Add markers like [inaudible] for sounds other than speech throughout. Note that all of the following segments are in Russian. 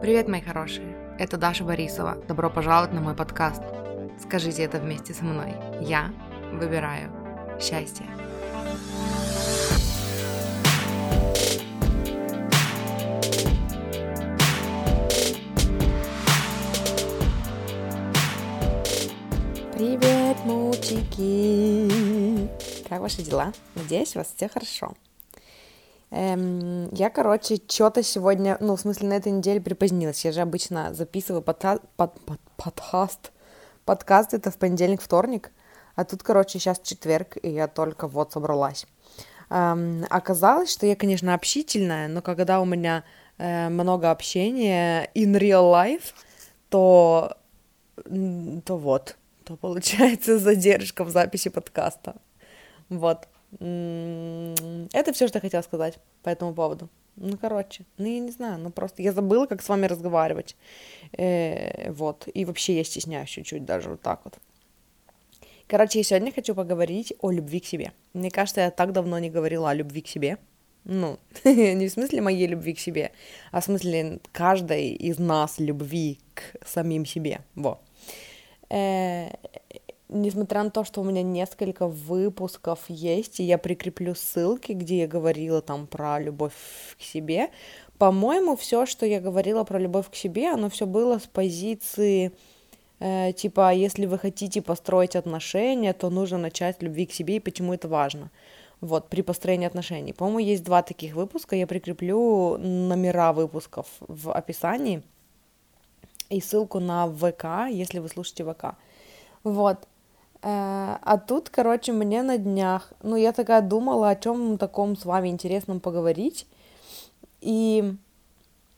Привет, мои хорошие! Это Даша Борисова. Добро пожаловать на мой подкаст. Скажите это вместе со мной. Я выбираю счастье. Привет, мультики! Как ваши дела? Надеюсь, у вас все хорошо. Эм, я, короче, что-то сегодня, ну, в смысле, на этой неделе припозднилась. Я же обычно записываю подка- под, под, подкаст. Подкаст это в понедельник, вторник. А тут, короче, сейчас четверг, и я только вот собралась. Эм, оказалось, что я, конечно, общительная, но когда у меня э, много общения in real life, то, то вот, то получается задержка в записи подкаста. Вот. Это все, что я хотела сказать по этому поводу. Ну, короче, ну, я не знаю, ну, просто я забыла, как с вами разговаривать. Э, вот, и вообще я стесняюсь чуть-чуть даже вот так вот. Короче, я сегодня хочу поговорить о любви к себе. Мне кажется, я так давно не говорила о любви к себе. Ну, [laughs] не в смысле моей любви к себе, а в смысле каждой из нас любви к самим себе. Во. Э, несмотря на то, что у меня несколько выпусков есть, и я прикреплю ссылки, где я говорила там про любовь к себе, по-моему, все, что я говорила про любовь к себе, оно все было с позиции э, типа, если вы хотите построить отношения, то нужно начать любви к себе и почему это важно. Вот, при построении отношений. По-моему, есть два таких выпуска, я прикреплю номера выпусков в описании и ссылку на ВК, если вы слушаете ВК. Вот. Э, а тут, короче, мне на днях, ну, я такая думала, о чем таком с вами интересном поговорить, и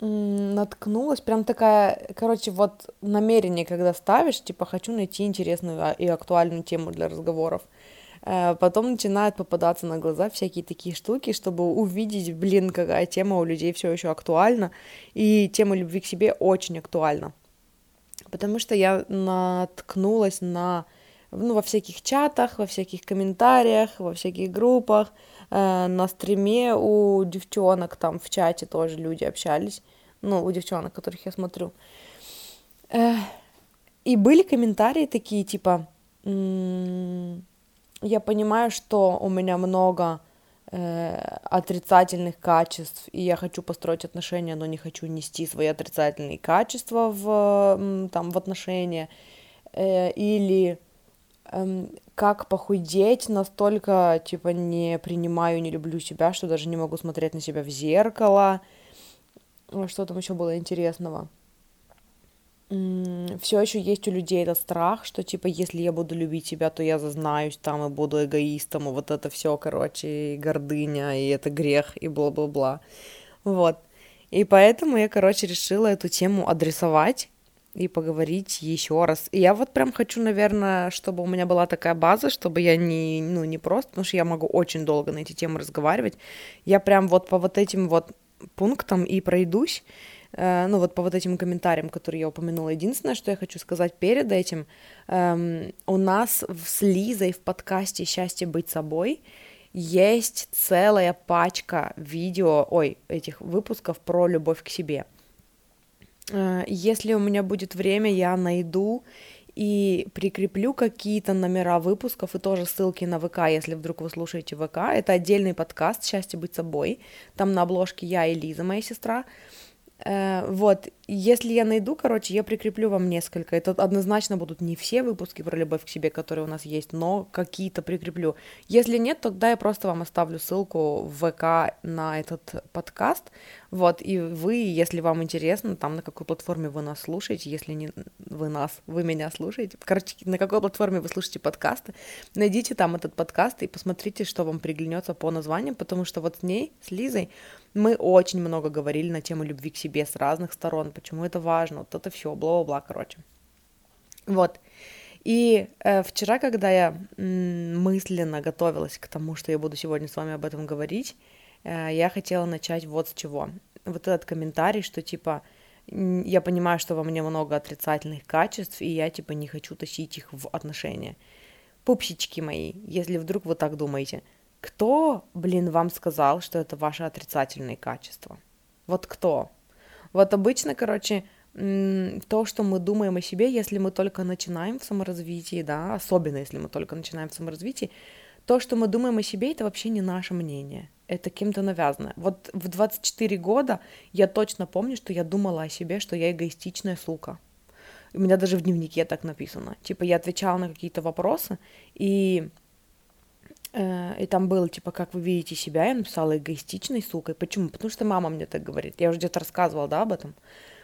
наткнулась, прям такая, короче, вот намерение, когда ставишь, типа, хочу найти интересную а, и актуальную тему для разговоров, э, потом начинают попадаться на глаза всякие такие штуки, чтобы увидеть, блин, какая тема у людей все еще актуальна, и тема любви к себе очень актуальна, потому что я наткнулась на ну, во всяких чатах, во всяких комментариях, во всяких группах, э, на стриме у девчонок там в чате тоже люди общались, ну, у девчонок, которых я смотрю. Э, и были комментарии такие, типа, я понимаю, что у меня много э, отрицательных качеств, и я хочу построить отношения, но не хочу нести свои отрицательные качества в, там, в отношения, э, или как похудеть, настолько, типа, не принимаю, не люблю себя, что даже не могу смотреть на себя в зеркало. Что там еще было интересного? Все еще есть у людей этот страх, что типа если я буду любить себя, то я зазнаюсь там и буду эгоистом, и вот это все, короче, и гордыня, и это грех, и бла-бла-бла. Вот. И поэтому я, короче, решила эту тему адресовать и поговорить еще раз. И я вот прям хочу, наверное, чтобы у меня была такая база, чтобы я не, ну, не просто, потому что я могу очень долго на эти темы разговаривать. Я прям вот по вот этим вот пунктам и пройдусь, э, ну вот по вот этим комментариям, которые я упомянула. Единственное, что я хочу сказать перед этим, эм, у нас с Лизой в подкасте «Счастье быть собой» есть целая пачка видео, ой, этих выпусков про любовь к себе – Э, если у меня будет время, я найду и прикреплю какие-то номера выпусков и тоже ссылки на ВК, если вдруг вы слушаете ВК. Это отдельный подкаст «Счастье быть собой». Там на обложке я и Лиза, моя сестра. Э, вот, если я найду, короче, я прикреплю вам несколько. Это однозначно будут не все выпуски про любовь к себе, которые у нас есть, но какие-то прикреплю. Если нет, тогда я просто вам оставлю ссылку в ВК на этот подкаст. Вот, и вы, если вам интересно, там на какой платформе вы нас слушаете, если не вы нас, вы меня слушаете, короче, на какой платформе вы слушаете подкасты, найдите там этот подкаст и посмотрите, что вам приглянется по названиям, потому что вот с ней, с Лизой, мы очень много говорили на тему любви к себе с разных сторон, почему это важно, вот это все, бла-бла-бла, короче. Вот. И э, вчера, когда я мысленно готовилась к тому, что я буду сегодня с вами об этом говорить, э, я хотела начать вот с чего. Вот этот комментарий, что типа я понимаю, что во мне много отрицательных качеств, и я типа не хочу тащить их в отношения. Пупсички мои, если вдруг вы так думаете – кто, блин, вам сказал, что это ваши отрицательные качества? Вот кто? Вот обычно, короче, то, что мы думаем о себе, если мы только начинаем в саморазвитии, да, особенно если мы только начинаем в саморазвитии, то, что мы думаем о себе, это вообще не наше мнение, это кем-то навязано. Вот в 24 года я точно помню, что я думала о себе, что я эгоистичная сука. У меня даже в дневнике так написано. Типа я отвечала на какие-то вопросы, и и там было, типа, как вы видите себя, я написала эгоистичной сукой. Почему? Потому что мама мне так говорит. Я уже где-то рассказывала, да, об этом.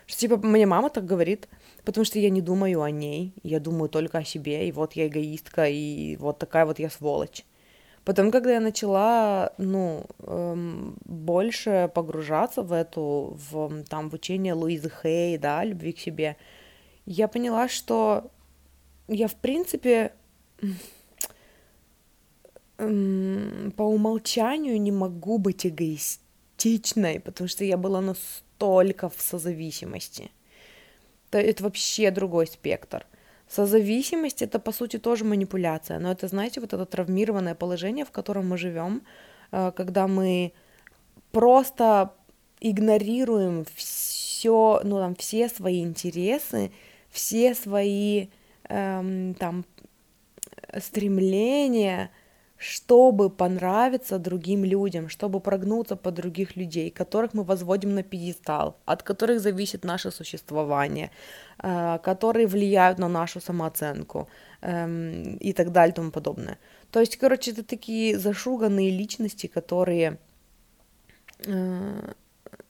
Что, типа, мне мама так говорит, потому что я не думаю о ней, я думаю только о себе, и вот я эгоистка, и вот такая вот я сволочь. Потом, когда я начала, ну, эм, больше погружаться в эту, в, там, в учение Луизы Хей, да, любви к себе, я поняла, что я, в принципе, [laughs] эм, по умолчанию не могу быть эгоистичной, потому что я была настолько в созависимости. Это, это вообще другой спектр. Созависимость это по сути тоже манипуляция, но это, знаете, вот это травмированное положение, в котором мы живем, э, когда мы просто игнорируем все, ну там все свои интересы, все свои эм, там стремления, чтобы понравиться другим людям, чтобы прогнуться под других людей, которых мы возводим на пьедестал, от которых зависит наше существование, э, которые влияют на нашу самооценку эм, и так далее и тому подобное. То есть, короче, это такие зашуганные личности, которые, э,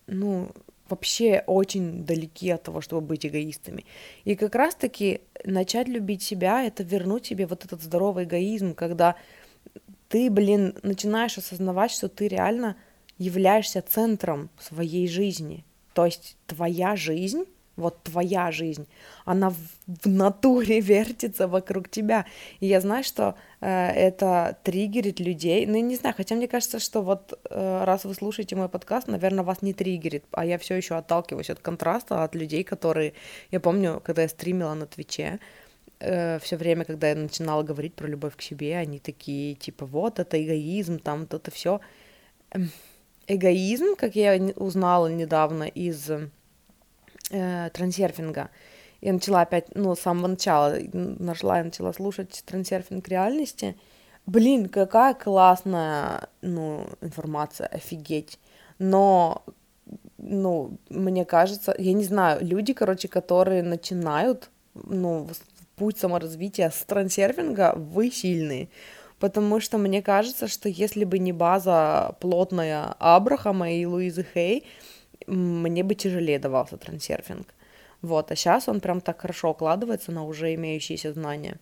ну, вообще очень далеки от того, чтобы быть эгоистами. И как раз-таки начать любить себя — это вернуть себе вот этот здоровый эгоизм, когда ты, блин, начинаешь осознавать, что ты реально являешься центром своей жизни. То есть твоя жизнь, вот твоя жизнь, она в, в натуре [laughs] вертится вокруг тебя. И я знаю, что э, это триггерит людей. Ну, я не знаю, хотя мне кажется, что вот э, раз вы слушаете мой подкаст, наверное, вас не триггерит, а я все еще отталкиваюсь от контраста, от людей, которые... Я помню, когда я стримила на Твиче, э, все время, когда я начинала говорить про любовь к себе, они такие, типа, вот это эгоизм, там, вот это все. Эм, эгоизм, как я узнала недавно из э, трансерфинга, я начала опять, ну, с самого начала нашла и начала слушать трансерфинг реальности. Блин, какая классная, ну, информация, офигеть. Но, ну, мне кажется, я не знаю, люди, короче, которые начинают, ну, путь саморазвития с трансерфинга, вы сильные. Потому что мне кажется, что если бы не база плотная Абрахама и Луизы Хей, мне бы тяжелее давался трансерфинг. Вот, а сейчас он прям так хорошо укладывается на уже имеющиеся знания.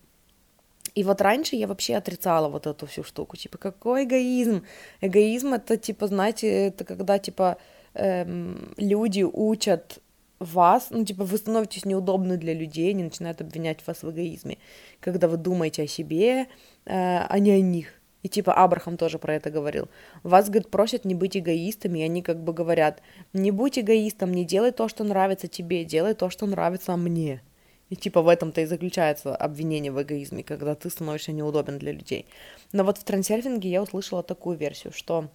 И вот раньше я вообще отрицала вот эту всю штуку, типа, какой эгоизм? Эгоизм это, типа, знаете, это когда, типа, эм, люди учат вас, ну, типа, вы становитесь неудобны для людей, они начинают обвинять вас в эгоизме, когда вы думаете о себе, э, а не о них. И типа Абрахам тоже про это говорил. Вас, говорит, просят не быть эгоистами, и они как бы говорят, не будь эгоистом, не делай то, что нравится тебе, делай то, что нравится мне. И типа в этом-то и заключается обвинение в эгоизме, когда ты становишься неудобен для людей. Но вот в трансерфинге я услышала такую версию, что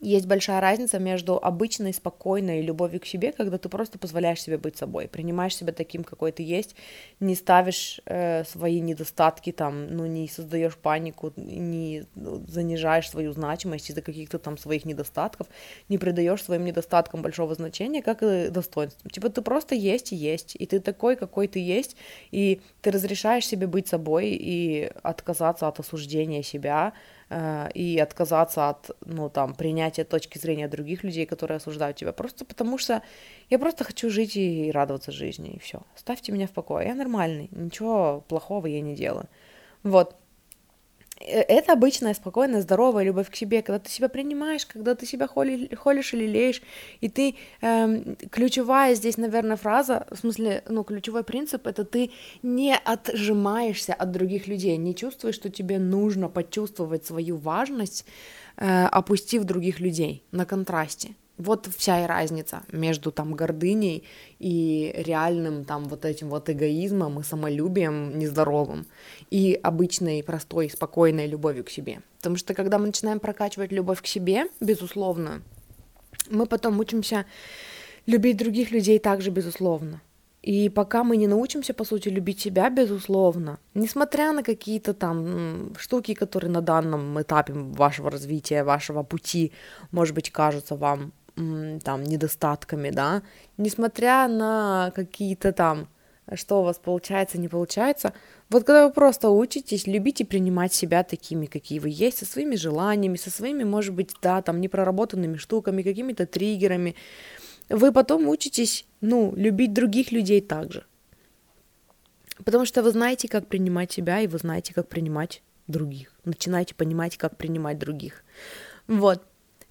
есть большая разница между обычной, спокойной любовью к себе, когда ты просто позволяешь себе быть собой, принимаешь себя таким, какой ты есть, не ставишь э, свои недостатки там, ну, не создаешь панику, не занижаешь свою значимость из-за каких-то там своих недостатков, не придаешь своим недостаткам большого значения, как и достоинствам. Типа ты просто есть и есть, и ты такой, какой ты есть, и ты разрешаешь себе быть собой и отказаться от осуждения себя, и отказаться от, ну, там, принятия точки зрения других людей, которые осуждают тебя, просто потому что я просто хочу жить и радоваться жизни, и все. Ставьте меня в покое, я нормальный, ничего плохого я не делаю. Вот, Э, это обычная, спокойная, здоровая любовь к себе, когда ты себя принимаешь, когда ты себя холи, холишь или леешь, и ты, эм, ключевая здесь, наверное, фраза, в смысле, ну, ключевой принцип, это ты не отжимаешься от других людей, не чувствуешь, что тебе нужно почувствовать свою важность, э, опустив других людей на контрасте. Вот вся и разница между там гордыней и реальным там вот этим вот эгоизмом и самолюбием нездоровым и обычной, простой, спокойной любовью к себе. Потому что когда мы начинаем прокачивать любовь к себе, безусловно, мы потом учимся любить других людей также, безусловно. И пока мы не научимся, по сути, любить себя, безусловно, несмотря на какие-то там штуки, которые на данном этапе вашего развития, вашего пути, может быть, кажутся вам там недостатками, да, несмотря на какие-то там, что у вас получается, не получается, вот когда вы просто учитесь любить и принимать себя такими, какие вы есть, со своими желаниями, со своими, может быть, да, там, непроработанными штуками, какими-то триггерами, вы потом учитесь, ну, любить других людей также. Потому что вы знаете, как принимать себя, и вы знаете, как принимать других. Начинаете понимать, как принимать других. Вот.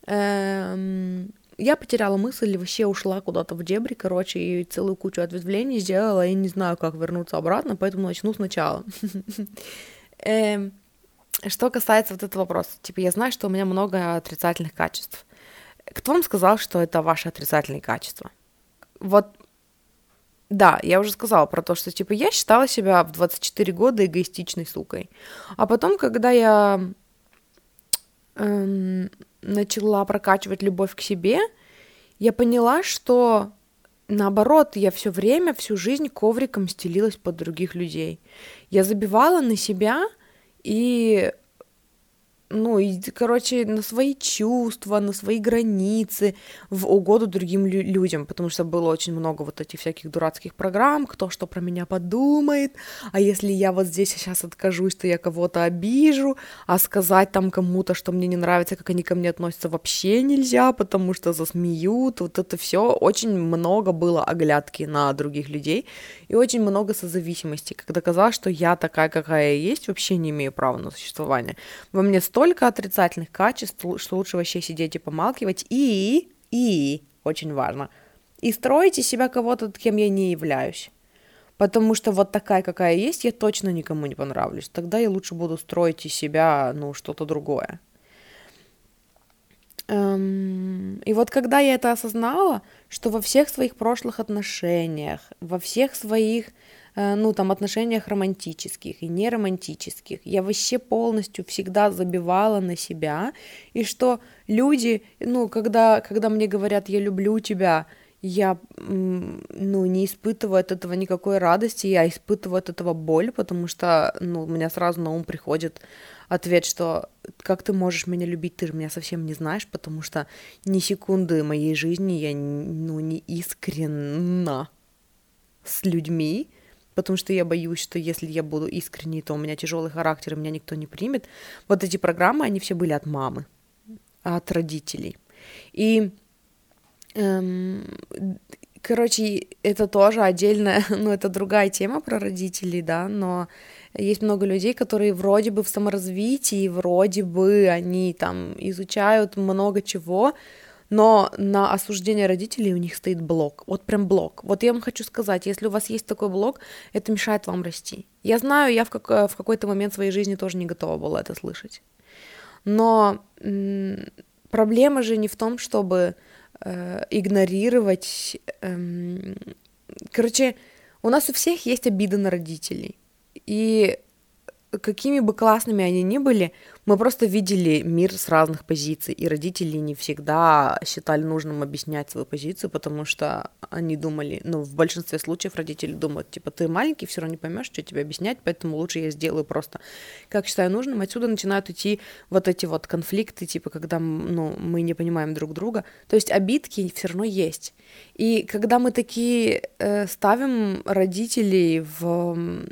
Эм, я потеряла мысль, вообще ушла куда-то в дебри, короче, и целую кучу ответвлений сделала, и не знаю, как вернуться обратно, поэтому начну сначала. [laughs] Эм, что касается вот этого вопроса, типа, я знаю, что у меня много отрицательных качеств. Кто вам сказал, что это ваши отрицательные качества? Вот, да, я уже сказала про то, что, типа, я считала себя в 24 года эгоистичной сукой. А потом, когда я эм, начала прокачивать любовь к себе, я поняла, что наоборот, я все время, всю жизнь ковриком стелилась под других людей. Я забивала на себя и ну, и, короче, на свои чувства, на свои границы, в угоду другим лю- людям, потому что было очень много вот этих всяких дурацких программ, кто что про меня подумает, а если я вот здесь сейчас откажусь, то я кого-то обижу, а сказать там кому-то, что мне не нравится, как они ко мне относятся, вообще нельзя, потому что засмеют, вот это все очень много было оглядки на других людей, и очень много созависимости, когда казалось, что я такая, какая я есть, вообще не имею права на существование. Во мне отрицательных качеств, что лучше вообще сидеть и помалкивать. И, и, очень важно, и строить из себя кого-то, кем я не являюсь. Потому что вот такая, какая есть, я точно никому не понравлюсь. Тогда я лучше буду строить из себя, ну, что-то другое. Эм, и вот когда я это осознала, что во всех своих прошлых отношениях, во всех своих, ну, там, отношениях романтических и неромантических, я вообще полностью всегда забивала на себя, и что люди, ну, когда, когда мне говорят «я люблю тебя», я, ну, не испытываю от этого никакой радости, я испытываю от этого боль, потому что, ну, у меня сразу на ум приходит ответ, что как ты можешь меня любить, ты же меня совсем не знаешь, потому что ни секунды моей жизни я, ну, не искренна с людьми, потому что я боюсь, что если я буду искренней, то у меня тяжелый характер, и меня никто не примет. Вот эти программы, они все были от мамы, от родителей. И Эм, короче, это тоже отдельная, [laughs] ну, это другая тема про родителей, да, но есть много людей, которые вроде бы в саморазвитии, вроде бы они там изучают много чего, но на осуждение родителей у них стоит блок, вот прям блок. Вот я вам хочу сказать, если у вас есть такой блок, это мешает вам расти. Я знаю, я в, как, в какой-то момент своей жизни тоже не готова была это слышать. Но м- проблема же не в том, чтобы э, игнорировать. Э, короче, у нас у всех есть обиды на родителей. И какими бы классными они ни были, мы просто видели мир с разных позиций, и родители не всегда считали нужным объяснять свою позицию, потому что они думали, ну, в большинстве случаев родители думают, типа, ты маленький, все равно не поймешь, что тебе объяснять, поэтому лучше я сделаю просто, как считаю нужным. Отсюда начинают идти вот эти вот конфликты, типа, когда, ну, мы не понимаем друг друга. То есть обидки все равно есть. И когда мы такие э, ставим родителей в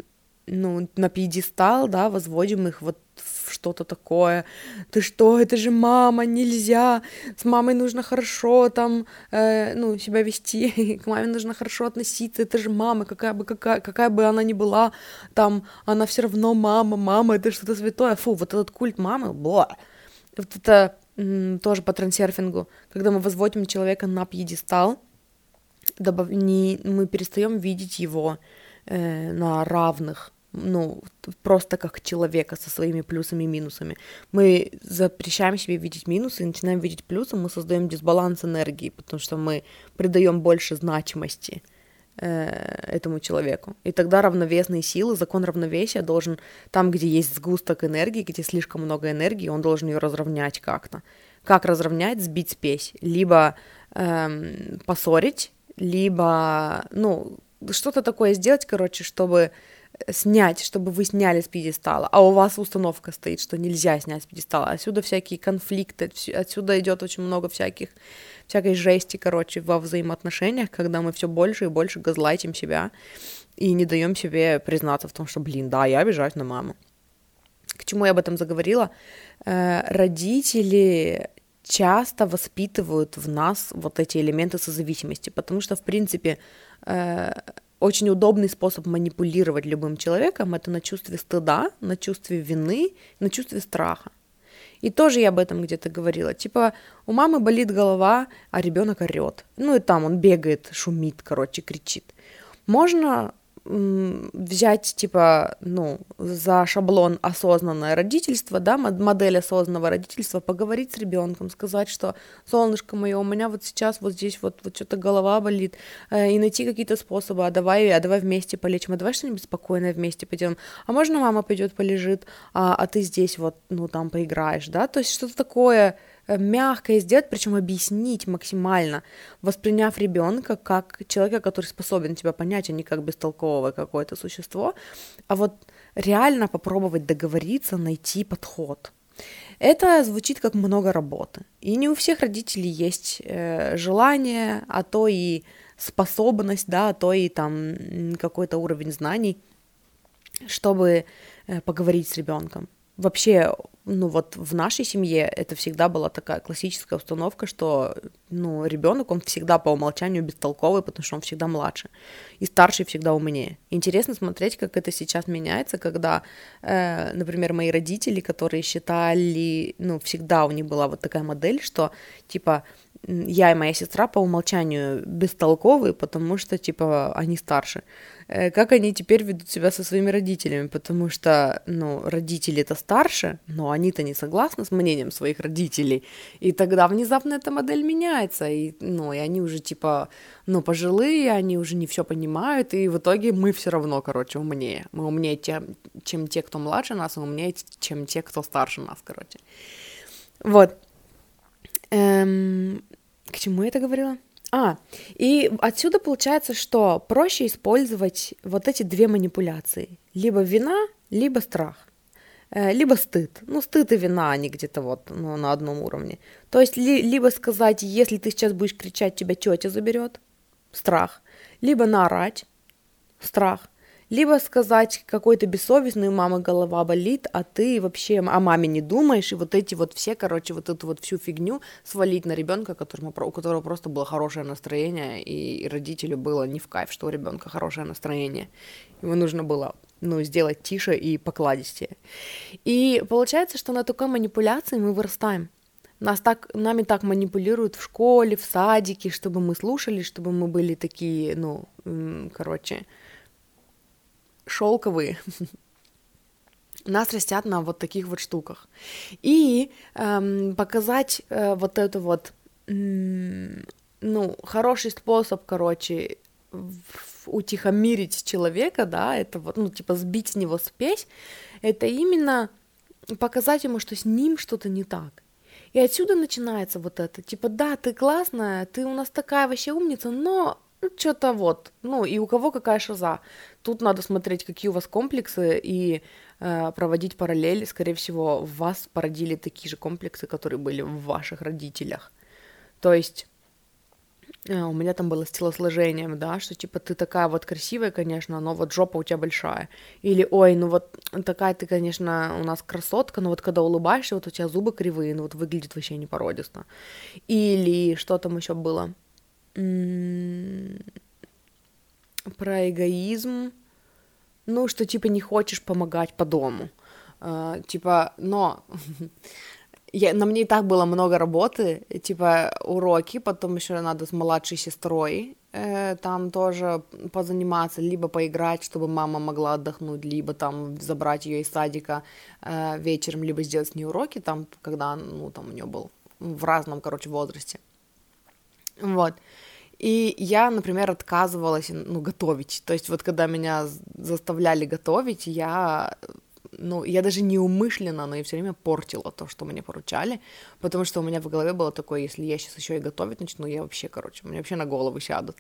ну, на пьедестал, да, возводим их вот в что-то такое. Ты что, это же мама, нельзя. С мамой нужно хорошо там, э, ну, себя вести, [laughs] к маме нужно хорошо относиться. Это же мама, какая бы, какая, какая бы она ни была, там, она все равно мама, мама, это что-то святое. Фу, вот этот культ мамы, бла. Вот это м, тоже по трансерфингу, когда мы возводим человека на пьедестал, добав... не, мы перестаем видеть его э, на равных ну, просто как человека со своими плюсами и минусами. Мы запрещаем себе видеть минусы и начинаем видеть плюсы, мы создаем дисбаланс энергии, потому что мы придаем больше значимости э, этому человеку. И тогда равновесные силы, закон равновесия должен, там, где есть сгусток энергии, где слишком много энергии, он должен ее разровнять как-то. как разровнять, сбить спесь, либо эм, поссорить, либо, ну, что-то такое сделать, короче, чтобы снять, чтобы вы сняли с пьедестала, а у вас установка стоит, что нельзя снять с пьедестала. Отсюда всякие конфликты, отсюда идет очень много всяких, всякой жести, короче, во взаимоотношениях, когда мы все больше и больше газлайтим себя и не даем себе признаться в том, что, блин, да, я обижаюсь на маму. К чему я об этом заговорила? Э, родители часто воспитывают в нас вот эти элементы созависимости, потому что, в принципе, э, очень удобный способ манипулировать любым человеком это на чувстве стыда, на чувстве вины, на чувстве страха. И тоже я об этом где-то говорила. Типа, у мамы болит голова, а ребенок орет. Ну и там он бегает, шумит, короче, кричит. Можно взять, типа, ну, за шаблон осознанное родительство, да, модель осознанного родительства, поговорить с ребенком, сказать, что, солнышко мое, у меня вот сейчас вот здесь вот, вот что-то голова болит, э, и найти какие-то способы, а давай, а давай вместе полечим, а давай что-нибудь спокойное вместе пойдем, а можно мама пойдет полежит, а, а ты здесь вот, ну, там поиграешь, да, то есть что-то такое, мягко сделать, причем объяснить максимально, восприняв ребенка как человека, который способен тебя понять, а не как бестолковое какое-то существо, а вот реально попробовать договориться, найти подход. Это звучит как много работы. И не у всех родителей есть э, желание, а то и способность, да, а то и там какой-то уровень знаний, чтобы э, поговорить с ребенком. Вообще ну вот в нашей семье это всегда была такая классическая установка, что ну ребенок он всегда по умолчанию бестолковый, потому что он всегда младше, и старший всегда умнее. Интересно смотреть, как это сейчас меняется, когда, э, например, мои родители, которые считали, ну всегда у них была вот такая модель, что типа я и моя сестра по умолчанию бестолковые, потому что типа они старше. Э, как они теперь ведут себя со своими родителями, потому что, ну, родители это старше, но они-то не согласны с мнением своих родителей, и тогда внезапно эта модель меняется, и, ну, и они уже, типа, ну, пожилые, они уже не все понимают, и в итоге мы все равно, короче, умнее. Мы умнее, тем, чем те, кто младше нас, и умнее, чем те, кто старше нас, короче. Вот. Эм, к чему я это говорила? А, и отсюда получается, что проще использовать вот эти две манипуляции. Либо вина, либо страх. Э, либо стыд. Ну, стыд и вина, они где-то вот ну, на одном уровне. То есть, ли, либо сказать, если ты сейчас будешь кричать, тебя тетя заберет, страх. Либо наорать, страх либо сказать какой-то бессовестный, у мамы голова болит, а ты вообще о маме не думаешь, и вот эти вот все, короче, вот эту вот всю фигню свалить на ребенка, которому, у которого просто было хорошее настроение, и родителю было не в кайф, что у ребенка хорошее настроение. Ему нужно было ну, сделать тише и покладистее. И получается, что на такой манипуляции мы вырастаем. Нас так, нами так манипулируют в школе, в садике, чтобы мы слушали, чтобы мы были такие, ну, короче, шелковые, [laughs] нас растят на вот таких вот штуках. И эм, показать э, вот это вот, ну, хороший способ, короче, утихомирить человека, да, это вот, ну, типа сбить с него спесь, это именно показать ему, что с ним что-то не так. И отсюда начинается вот это, типа, да, ты классная, ты у нас такая вообще умница, но что-то вот, ну, и у кого какая шиза. Тут надо смотреть, какие у вас комплексы, и э, проводить параллель. Скорее всего, в вас породили такие же комплексы, которые были в ваших родителях. То есть э, у меня там было с телосложением, да, что типа ты такая вот красивая, конечно, но вот жопа у тебя большая. Или, ой, ну вот такая ты, конечно, у нас красотка, но вот когда улыбаешься, вот у тебя зубы кривые, ну вот выглядит вообще непородисто. Или что там еще было? Про эгоизм, ну, что типа не хочешь помогать по дому. Uh, типа, но [laughs] я, на мне и так было много работы, типа уроки, потом еще надо с младшей сестрой э, там тоже позаниматься, либо поиграть, чтобы мама могла отдохнуть, либо там забрать ее из садика э, вечером, либо сделать с ней уроки, там, когда, ну, там у нее был в разном, короче, возрасте. Вот. И я, например, отказывалась, ну, готовить. То есть вот когда меня заставляли готовить, я ну, я даже неумышленно, но и все время портила то, что мне поручали, потому что у меня в голове было такое, если я сейчас еще и готовить начну, я вообще, короче, мне вообще на голову сядут.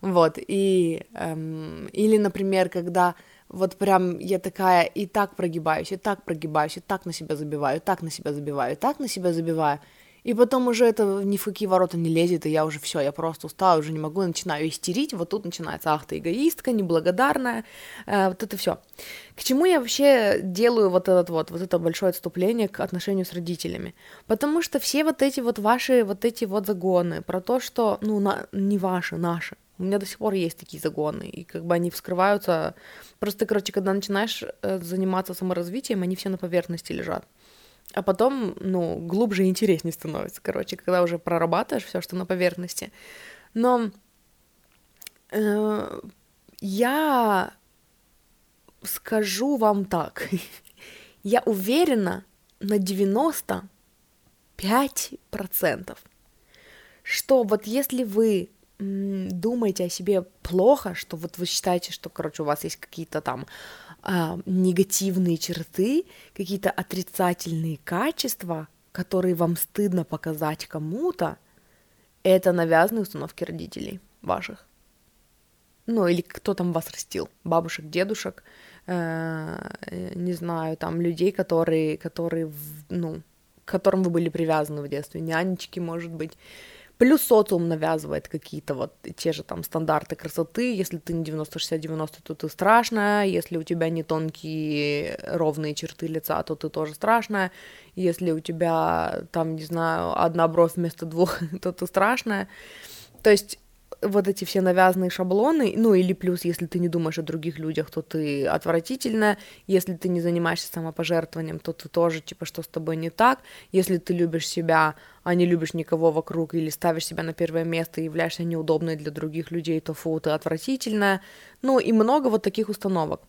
Вот, и, эм, или, например, когда вот прям я такая и так прогибаюсь, и так прогибаюсь, и так на себя забиваю, и так на себя забиваю, и так на себя забиваю, и потом уже это ни в какие ворота не лезет, и я уже все, я просто устала, уже не могу, начинаю истерить, вот тут начинается, ах ты эгоистка, неблагодарная, э, вот это все. К чему я вообще делаю вот этот вот, вот это большое отступление к отношению с родителями? Потому что все вот эти вот ваши, вот эти вот загоны про то, что, ну, на, не ваши, наши, у меня до сих пор есть такие загоны, и как бы они вскрываются. Просто, короче, когда начинаешь э, заниматься саморазвитием, они все на поверхности лежат а потом, ну, глубже и интереснее становится, короче, когда уже прорабатываешь все, что на поверхности. Но э, я скажу вам так, [laughs] я уверена на 95%, что вот если вы думаете о себе плохо, что вот вы считаете, что, короче, у вас есть какие-то там а, негативные черты, какие-то отрицательные качества, которые вам стыдно показать кому-то, это навязанные установки родителей ваших. Ну, или кто там вас растил, бабушек, дедушек, э, не знаю, там людей, которые, которые, ну, к которым вы были привязаны в детстве, нянечки, может быть, Плюс социум навязывает какие-то вот те же там стандарты красоты. Если ты не 90-60-90, то ты страшная. Если у тебя не тонкие ровные черты лица, то ты тоже страшная. Если у тебя там, не знаю, одна бровь вместо двух, [laughs] то ты страшная. То есть вот эти все навязанные шаблоны, ну или плюс, если ты не думаешь о других людях, то ты отвратительная, если ты не занимаешься самопожертвованием, то ты тоже, типа, что с тобой не так, если ты любишь себя, а не любишь никого вокруг, или ставишь себя на первое место и являешься неудобной для других людей, то фу, ты отвратительная, ну и много вот таких установок.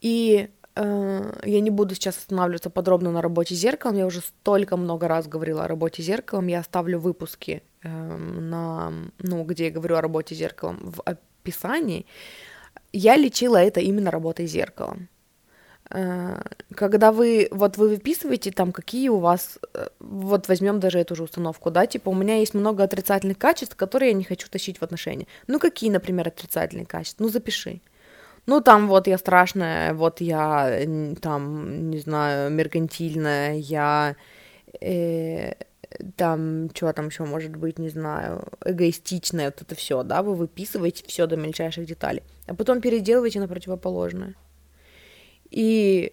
И э, я не буду сейчас останавливаться подробно на работе зеркалом, я уже столько много раз говорила о работе зеркалом, я оставлю выпуски на, ну, где я говорю о работе зеркалом в описании, я лечила это именно работой зеркалом. Э, когда вы, вот вы выписываете там, какие у вас, э, вот возьмем даже эту же установку, да, типа у меня есть много отрицательных качеств, которые я не хочу тащить в отношения. Ну, какие, например, отрицательные качества? Ну, запиши. Ну, там вот я страшная, вот я там, не знаю, меркантильная, я э, там, что там еще может быть, не знаю, эгоистичное, вот это все, да, вы выписываете все до мельчайших деталей, а потом переделываете на противоположное. И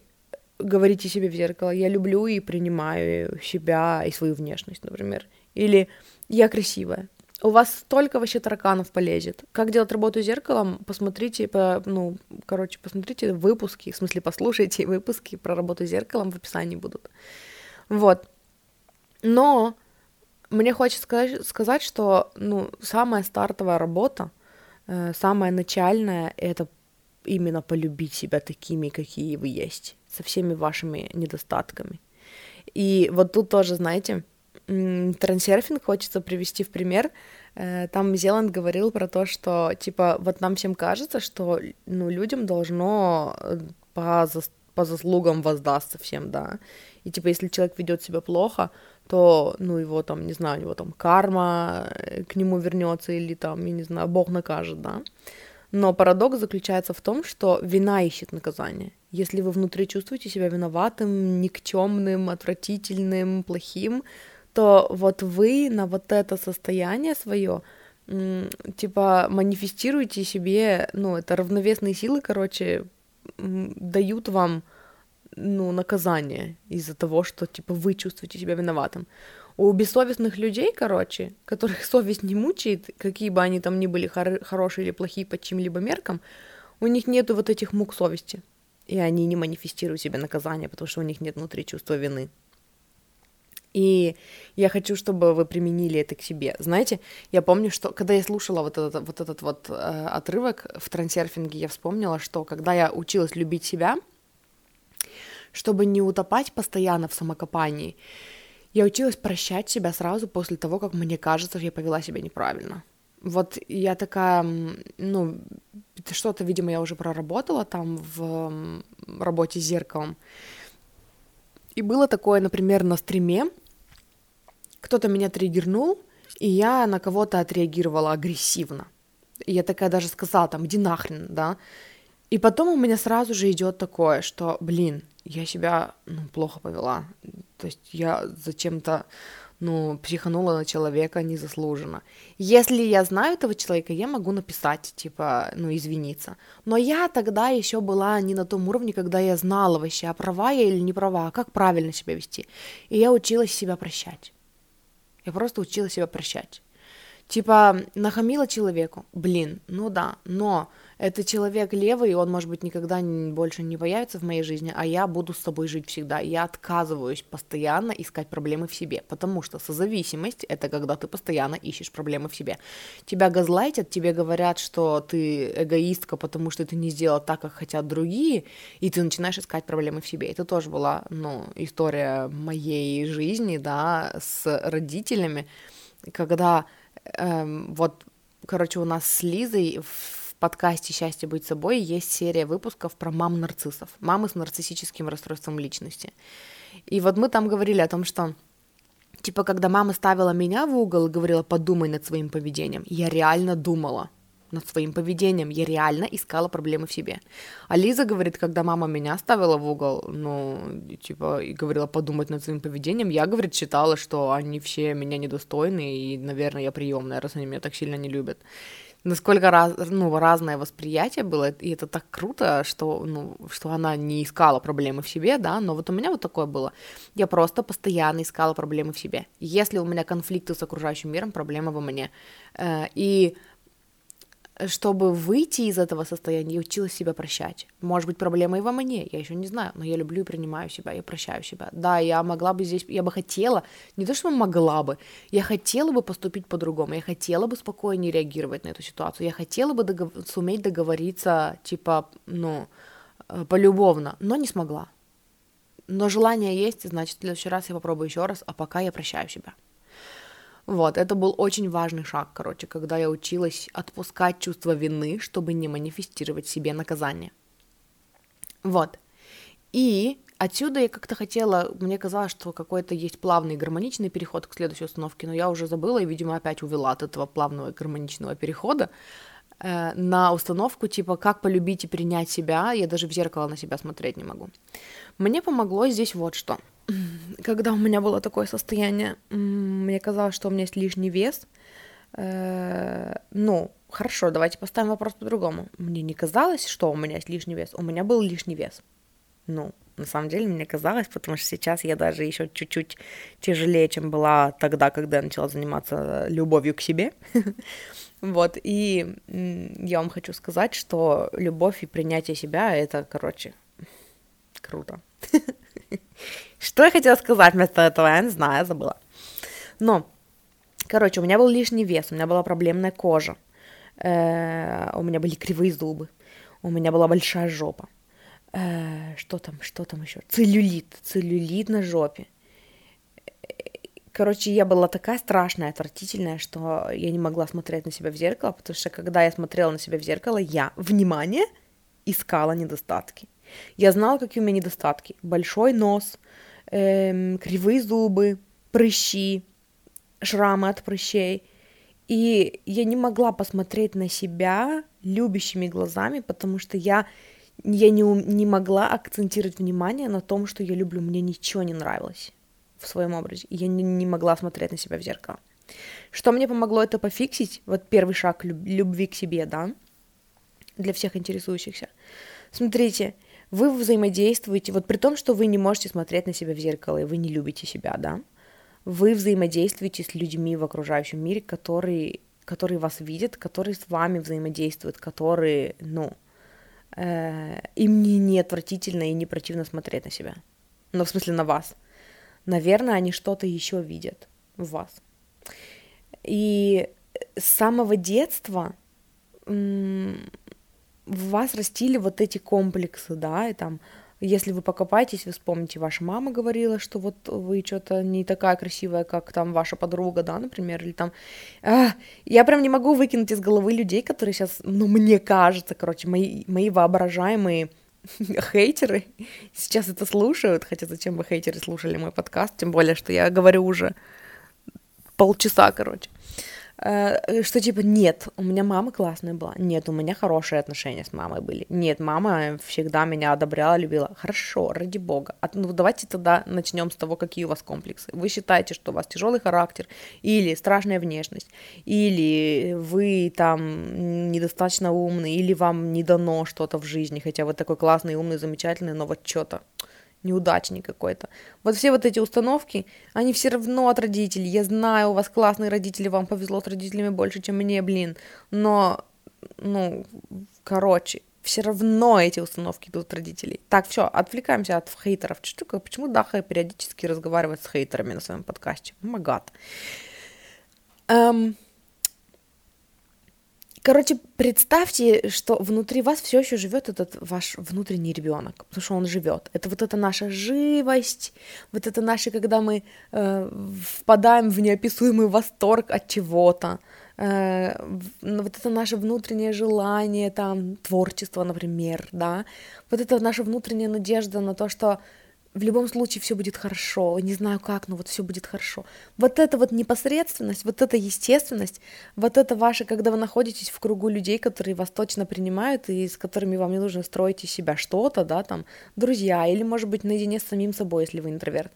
говорите себе в зеркало, я люблю и принимаю себя и свою внешность, например. Или я красивая. У вас столько вообще тараканов полезет. Как делать работу зеркалом? Посмотрите, по, ну, короче, посмотрите выпуски, в смысле, послушайте выпуски про работу зеркалом в описании будут. Вот. Но мне хочется сказать, сказать что ну, самая стартовая работа, э, самая начальная, это именно полюбить себя такими, какие вы есть, со всеми вашими недостатками. И вот тут тоже, знаете, трансерфинг хочется привести в пример. Э, там Зеланд говорил про то, что, типа, вот нам всем кажется, что, ну, людям должно э, по, по заслугам воздастся всем, да. И, типа, если человек ведет себя плохо, то, ну, его там, не знаю, него там карма э, к нему вернется или там, я не знаю, Бог накажет, да. Но парадокс заключается в том, что вина ищет наказание. Если вы внутри чувствуете себя виноватым, никчемным, отвратительным, плохим, то вот вы на вот это состояние свое типа манифестируете себе, ну, это равновесные силы, короче, дают вам ну, наказание из-за того, что, типа, вы чувствуете себя виноватым. У бессовестных людей, короче, которых [laughs] совесть не мучает, какие бы они там ни были хор- хорошие или плохие по чьим-либо меркам, у них нету вот этих мук совести. И они не манифестируют себе наказание, потому что у них нет внутри чувства вины. И я хочу, чтобы вы применили это к себе. Знаете, я помню, что когда я слушала вот этот вот, этот вот э, отрывок в трансерфинге, я вспомнила, что когда я училась любить себя, чтобы не утопать постоянно в самокопании, я училась прощать себя сразу после того, как мне кажется, я повела себя неправильно. вот я такая, ну, что-то, видимо, я уже проработала там в работе с зеркалом. И было такое, например, на стриме, кто-то меня триггернул, и я на кого-то отреагировала агрессивно. И я такая даже сказала там, иди нахрен, да. И потом у меня сразу же идет такое, что, блин, я себя ну, плохо повела. То есть я зачем-то ну, психанула на человека незаслуженно. Если я знаю этого человека, я могу написать, типа, ну, извиниться. Но я тогда еще была не на том уровне, когда я знала вообще, а права я или не права, а как правильно себя вести. И я училась себя прощать. Я просто училась себя прощать. Типа, нахамила человеку, блин, ну да, но это человек левый, и он, может быть, никогда больше не появится в моей жизни, а я буду с собой жить всегда. Я отказываюсь постоянно искать проблемы в себе, потому что созависимость — это когда ты постоянно ищешь проблемы в себе. Тебя газлайтят, тебе говорят, что ты эгоистка, потому что ты не сделала так, как хотят другие, и ты начинаешь искать проблемы в себе. Это тоже была, ну, история моей жизни, да, с родителями, когда эм, вот, короче, у нас с Лизой в подкасте «Счастье быть собой» есть серия выпусков про мам-нарциссов, мамы с нарциссическим расстройством личности. И вот мы там говорили о том, что Типа, когда мама ставила меня в угол и говорила, подумай над своим поведением, я реально думала над своим поведением, я реально искала проблемы в себе. А Лиза говорит, когда мама меня ставила в угол, ну, типа, и говорила подумать над своим поведением, я, говорит, считала, что они все меня недостойны, и, наверное, я приемная, раз они меня так сильно не любят насколько раз, ну, разное восприятие было, и это так круто, что, ну, что она не искала проблемы в себе, да, но вот у меня вот такое было. Я просто постоянно искала проблемы в себе. Если у меня конфликты с окружающим миром, проблема во мне. Э, и чтобы выйти из этого состояния, я училась себя прощать. Может быть, проблема и во мне, я еще не знаю, но я люблю и принимаю себя, я прощаю себя. Да, я могла бы здесь, я бы хотела, не то, что могла бы, я хотела бы поступить по-другому, я хотела бы спокойнее реагировать на эту ситуацию, я хотела бы догов... суметь договориться, типа, ну, э, полюбовно, но не смогла. Но желание есть, значит, в следующий раз я попробую еще раз, а пока я прощаю себя. Вот, это был очень важный шаг, короче, когда я училась отпускать чувство вины, чтобы не манифестировать себе наказание. Вот. И отсюда я как-то хотела, мне казалось, что какой-то есть плавный гармоничный переход к следующей установке, но я уже забыла и, видимо, опять увела от этого плавного гармоничного перехода э, на установку типа «как полюбить и принять себя», я даже в зеркало на себя смотреть не могу. Мне помогло здесь вот что – [clears throat] когда у меня было такое состояние, мне казалось, что у меня есть лишний вес. Э, ну, хорошо, давайте поставим вопрос по-другому. Мне не казалось, что у меня есть лишний вес. У меня был лишний вес. Ну, на самом деле мне казалось, потому что сейчас я даже еще чуть-чуть тяжелее, чем была тогда, когда я начала заниматься любовью к себе. [laughs] Вот, и я вам хочу сказать, что любовь и принятие себя — это, короче, круто. [laughs] Что я хотела сказать вместо этого, я не знаю, я забыла. Но, короче, у меня был лишний вес, у меня была проблемная кожа, э, у меня были кривые зубы, у меня была большая жопа. Э, что там, что там еще? Целлюлит, целлюлит на жопе. Короче, я была такая страшная, отвратительная, что я не могла смотреть на себя в зеркало, потому что когда я смотрела на себя в зеркало, я, внимание, искала недостатки. Я знала, какие у меня недостатки. Большой нос, эм, кривые зубы, прыщи, шрамы от прыщей. И я не могла посмотреть на себя любящими глазами, потому что я, я не, не могла акцентировать внимание на том, что я люблю. Мне ничего не нравилось в своем образе. Я не, не могла смотреть на себя в зеркало. Что мне помогло это пофиксить? Вот первый шаг люб- любви к себе, да, для всех интересующихся. Смотрите, вы взаимодействуете, вот при том, что вы не можете смотреть на себя в зеркало, и вы не любите себя, да, вы взаимодействуете с людьми в окружающем мире, которые, которые вас видят, которые с вами взаимодействуют, которые, ну, э, им не, не отвратительно и не противно смотреть на себя. Ну, в смысле, на вас. Наверное, они что-то еще видят в вас. И с самого детства в вас растили вот эти комплексы, да, и там если вы покопаетесь, вы вспомните, ваша мама говорила, что вот вы что-то не такая красивая, как там ваша подруга, да, например, или там... А, я прям не могу выкинуть из головы людей, которые сейчас, ну, мне кажется, короче, мои, мои воображаемые [laughs] хейтеры сейчас это слушают, хотя зачем бы хейтеры слушали мой подкаст, тем более, что я говорю уже полчаса, короче. Э, что типа нет, у меня мама классная была, нет, у меня хорошие отношения с мамой были, нет, мама всегда меня одобряла, любила, хорошо, ради бога, а, ну давайте тогда начнем с того, какие у вас комплексы. Вы считаете, что у вас тяжелый характер или страшная внешность, или вы там недостаточно умный, или вам не дано что-то в жизни, хотя вы такой классный, умный, замечательный, но вот что-то неудачник какой-то. Вот все вот эти установки, они все равно от родителей. Я знаю, у вас классные родители, вам повезло с родителями больше, чем мне, блин. Но, ну, короче, все равно эти установки идут от родителей. Так, все, отвлекаемся от хейтеров. Что, почему Даха периодически разговаривает с хейтерами на своем подкасте? Магат. Эм, Короче, представьте, что внутри вас все еще живет этот ваш внутренний ребенок, потому что он живет. Это вот эта наша живость, вот это наше, когда мы э, впадаем в неописуемый восторг от чего-то, э, вот это наше внутреннее желание, там, творчество, например, да, вот это наша внутренняя надежда на то, что в любом случае все будет хорошо, не знаю как, но вот все будет хорошо. Вот эта вот непосредственность, вот эта естественность, вот это ваше, когда вы находитесь в кругу людей, которые вас точно принимают и с которыми вам не нужно строить из себя что-то, да, там, друзья, или, может быть, наедине с самим собой, если вы интроверт.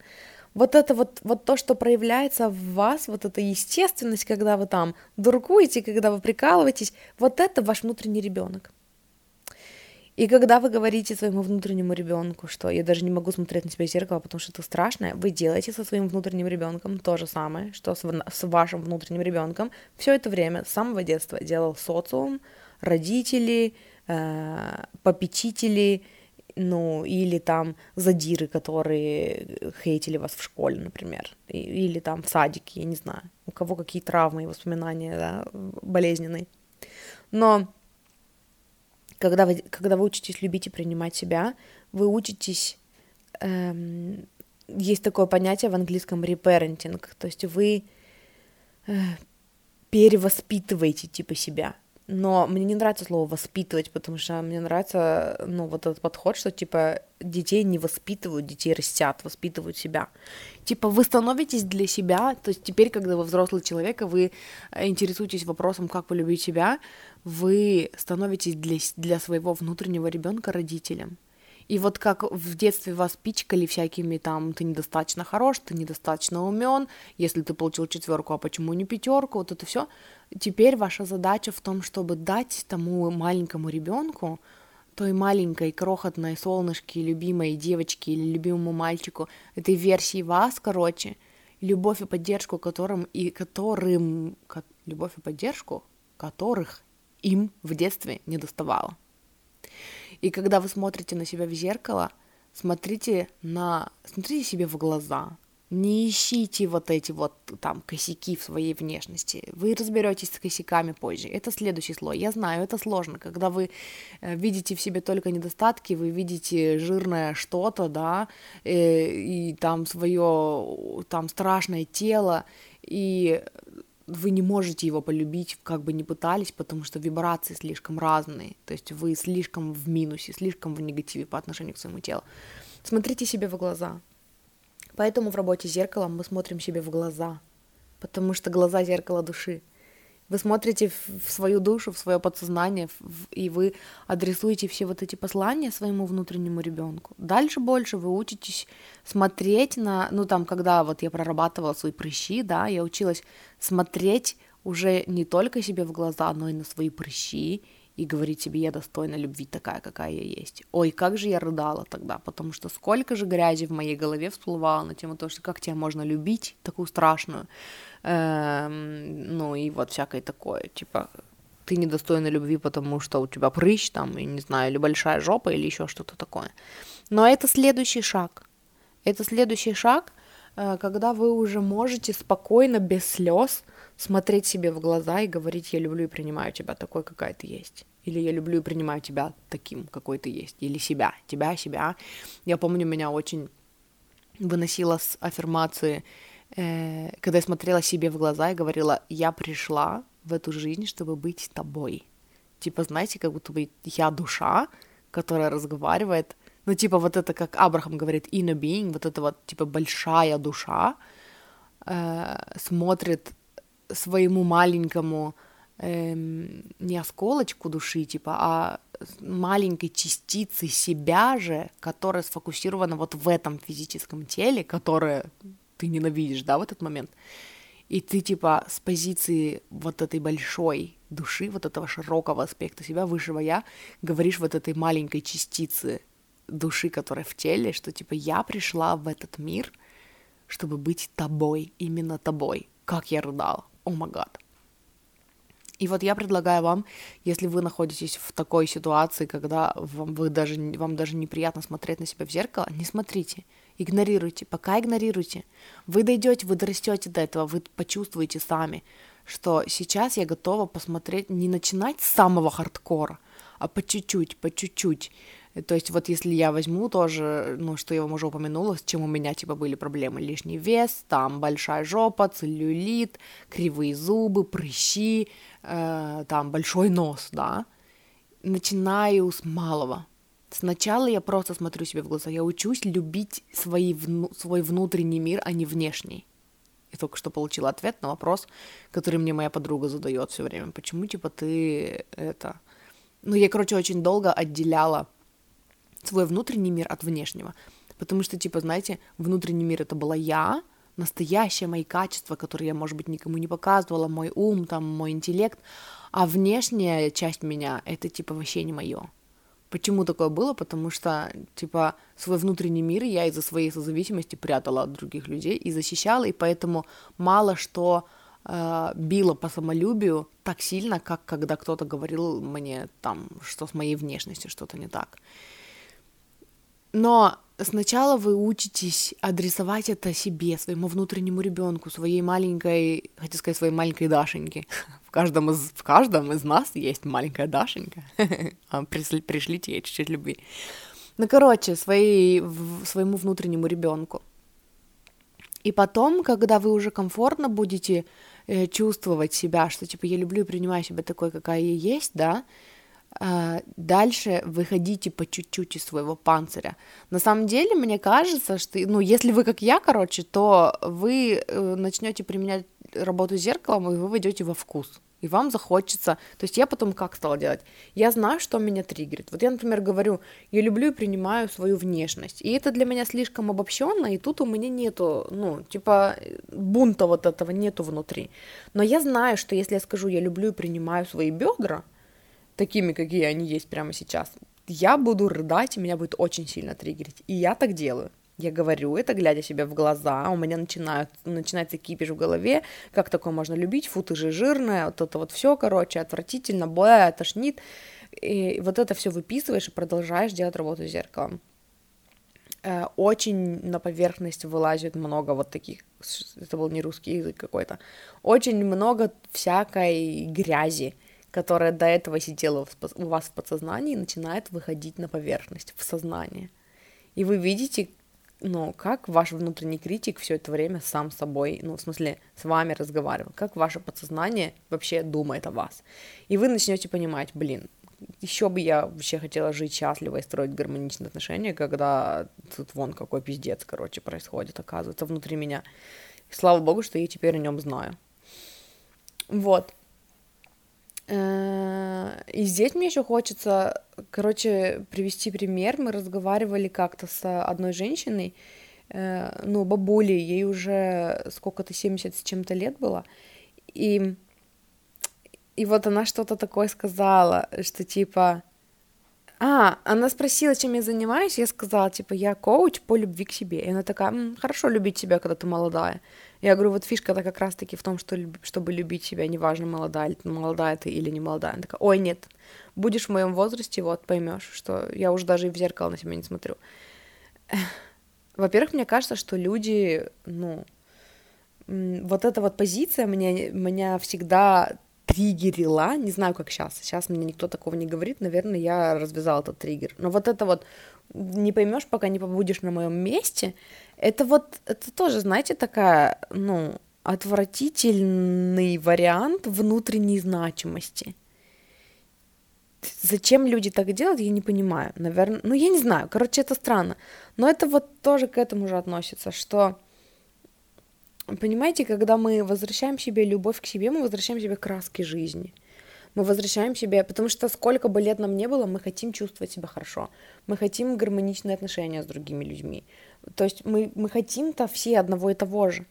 Вот это вот, вот то, что проявляется в вас, вот эта естественность, когда вы там дуркуете, когда вы прикалываетесь, вот это ваш внутренний ребенок. И когда вы говорите своему внутреннему ребенку, что я даже не могу смотреть на себя в зеркало, потому что это страшно, вы делаете со своим внутренним ребенком то же самое, что с, с вашим внутренним ребенком все это время, с самого детства делал социум, родители, э, попечители, ну, или там задиры, которые хейтили вас в школе, например, или там в садике, я не знаю, у кого какие травмы и воспоминания да, болезненные. Но когда вы, когда вы учитесь любить и принимать себя, вы учитесь... Эм, есть такое понятие в английском reparenting, то есть вы э, перевоспитываете типа себя. Но мне не нравится слово воспитывать, потому что мне нравится, ну, вот этот подход, что, типа, детей не воспитывают, детей растят, воспитывают себя. Типа, вы становитесь для себя, то есть теперь, когда вы взрослый человек, и вы интересуетесь вопросом, как полюбить себя, вы становитесь для, для своего внутреннего ребенка родителем. И вот как в детстве вас пичкали всякими там, ты недостаточно хорош, ты недостаточно умен, если ты получил четверку, а почему не пятерку, вот это все. Теперь ваша задача в том, чтобы дать тому маленькому ребенку, той маленькой крохотной солнышке, любимой девочке или любимому мальчику, этой версии вас, короче, любовь и поддержку которым и которым, любовь и поддержку которых им в детстве не доставало. И когда вы смотрите на себя в зеркало, смотрите на, смотрите себе в глаза, не ищите вот эти вот там косяки в своей внешности. Вы разберетесь с косяками позже. Это следующий слой. Я знаю, это сложно. Когда вы э, видите в себе только недостатки, вы видите жирное что-то, да, и, э, и там свое там страшное тело, и вы не можете его полюбить, как бы ни пытались, потому что вибрации слишком разные, то есть вы слишком в минусе, слишком в негативе по отношению к своему телу. Смотрите себе в глаза. Поэтому в работе с зеркалом мы смотрим себе в глаза, потому что глаза — зеркало души. Вы смотрите в свою душу, в свое подсознание, и вы адресуете все вот эти послания своему внутреннему ребенку. Дальше больше вы учитесь смотреть на, ну там, когда вот я прорабатывала свои прыщи, да, я училась смотреть уже не только себе в глаза, но и на свои прыщи, и говорить себе, я достойна любви такая, какая я есть. Ой, как же я рыдала тогда, потому что сколько же грязи в моей голове всплывало на тему того, что как тебя можно любить, такую страшную, эм, ну и вот всякое такое, типа, ты недостойна любви, потому что у тебя прыщ там, и не знаю, или большая жопа, или еще что-то такое. Но это следующий шаг. Это следующий шаг, э, когда вы уже можете спокойно, без слез, смотреть себе в глаза и говорить, я люблю и принимаю тебя такой, какая ты есть. или я люблю и принимаю тебя таким, какой ты есть, или себя, тебя, себя. Я помню, меня очень выносила с аффирмации, э, когда я смотрела себе в глаза и говорила, я пришла в эту жизнь, чтобы быть тобой. Типа, знаете, как будто бы я душа, которая разговаривает, ну, типа, вот это, как Абрахам говорит, inner being, вот это вот, типа, большая душа, э, смотрит своему маленькому эм, не осколочку души, типа, а маленькой частицы себя же, которая сфокусирована вот в этом физическом теле, которое ты ненавидишь, да, в этот момент. И ты, типа, с позиции вот этой большой души, вот этого широкого аспекта себя, высшего я, говоришь вот этой маленькой частицы души, которая в теле, что, типа, я пришла в этот мир, чтобы быть тобой, именно тобой. Как я рыдала. О гад. И вот я предлагаю вам, если вы находитесь в такой ситуации, когда вам, вы даже, вам даже неприятно смотреть на себя в зеркало, не смотрите, игнорируйте, пока игнорируйте. Вы дойдете, вы дорастете до этого, вы почувствуете сами, что сейчас я готова посмотреть, не начинать с самого хардкора, а по чуть-чуть, по чуть-чуть. То есть вот если я возьму тоже, ну, что я вам уже упомянула, с чем у меня, типа, были проблемы, лишний вес, там, большая жопа, целлюлит, кривые зубы, прыщи, э, там, большой нос, да, начинаю с малого. Сначала я просто смотрю себе в глаза, я учусь любить свои вну, свой внутренний мир, а не внешний. И только что получила ответ на вопрос, который мне моя подруга задает все время. Почему, типа, ты это... Ну, я, короче, очень долго отделяла свой внутренний мир от внешнего. Потому что, типа, знаете, внутренний мир это была я, настоящие мои качества, которые я, может быть, никому не показывала, мой ум, там, мой интеллект, а внешняя часть меня это, типа, вообще не мое. Почему такое было? Потому что, типа, свой внутренний мир я из-за своей созависимости прятала от других людей и защищала, и поэтому мало что э, било по самолюбию так сильно, как когда кто-то говорил мне там, что с моей внешностью что-то не так. Но сначала вы учитесь адресовать это себе, своему внутреннему ребенку, своей маленькой, хочу сказать, своей маленькой Дашеньке. [laughs] В каждом из, в каждом из нас есть маленькая Дашенька. [laughs] А, пришлите ей чуть-чуть любви. Ну, короче, своей, своему внутреннему ребенку. И потом, когда вы уже комфортно будете э, чувствовать себя, что типа я люблю и принимаю себя такой, какая я есть, да, дальше выходите по чуть-чуть из своего панциря. На самом деле, мне кажется, что, ну, если вы как я, короче, то вы э, начнете применять работу с зеркалом, и вы войдете во вкус. И вам захочется... То есть я потом как стала делать? Я знаю, что меня триггерит. Вот я, например, говорю, я люблю и принимаю свою внешность. И это для меня слишком обобщенно, и тут у меня нету, ну, типа, бунта вот этого нету внутри. Но я знаю, что если я скажу, я люблю и принимаю свои бедра, такими, какие они есть прямо сейчас, я буду рыдать, и меня будет очень сильно триггерить. И я так делаю. Я говорю это, глядя себе в глаза, у меня начинают, начинается кипиш в голове, как такое можно любить, фу, ты же жирная, вот это вот все, короче, отвратительно, бля, тошнит. И вот это все выписываешь и продолжаешь делать работу с зеркалом. Э, очень на поверхность вылазит много вот таких, это был не русский язык какой-то, очень много всякой грязи, которая до этого сидела у вас в подсознании, начинает выходить на поверхность, в сознание. И вы видите, ну, как ваш внутренний критик все это время сам собой, ну, в смысле, с вами разговаривал, как ваше подсознание вообще думает о вас. И вы начнете понимать, блин, еще бы я вообще хотела жить счастливо и строить гармоничные отношения, когда тут вон какой пиздец, короче, происходит, оказывается, внутри меня. Слава богу, что я теперь о нем знаю. Вот. Э, и здесь мне еще хочется, короче, привести пример. Мы разговаривали как-то с одной женщиной, э, ну, бабулей, ей уже сколько-то, 70 с чем-то лет было, и, и вот она что-то такое сказала, что типа, а, она спросила, чем я занимаюсь, я сказала, типа, я коуч по любви к себе. И она такая, М, хорошо любить себя, когда ты молодая. Я говорю, вот фишка-то как раз-таки в том, что, чтобы любить себя, неважно, молодая, молодая ты или не молодая. Она такая, ой, нет, будешь в моем возрасте, вот, поймешь, что я уже даже и в зеркало на себя не смотрю. [laughs] Во-первых, мне кажется, что люди, ну, вот эта вот позиция меня, меня всегда триггерила, не знаю, как сейчас, сейчас мне никто такого не говорит, наверное, я развязала этот триггер, но вот это вот не поймешь, пока не побудешь на моем месте, это вот, это тоже, знаете, такая, ну, отвратительный вариант внутренней значимости. Зачем люди так делают, я не понимаю. Наверное, ну я не знаю, короче, это странно. Но это вот тоже к этому же относится, что, понимаете, когда мы возвращаем себе любовь к себе, мы возвращаем себе краски жизни. Мы возвращаем себе, потому что сколько бы лет нам не было, мы хотим чувствовать себя хорошо. Мы хотим гармоничные отношения с другими людьми. То есть мы, мы хотим-то все одного и того же.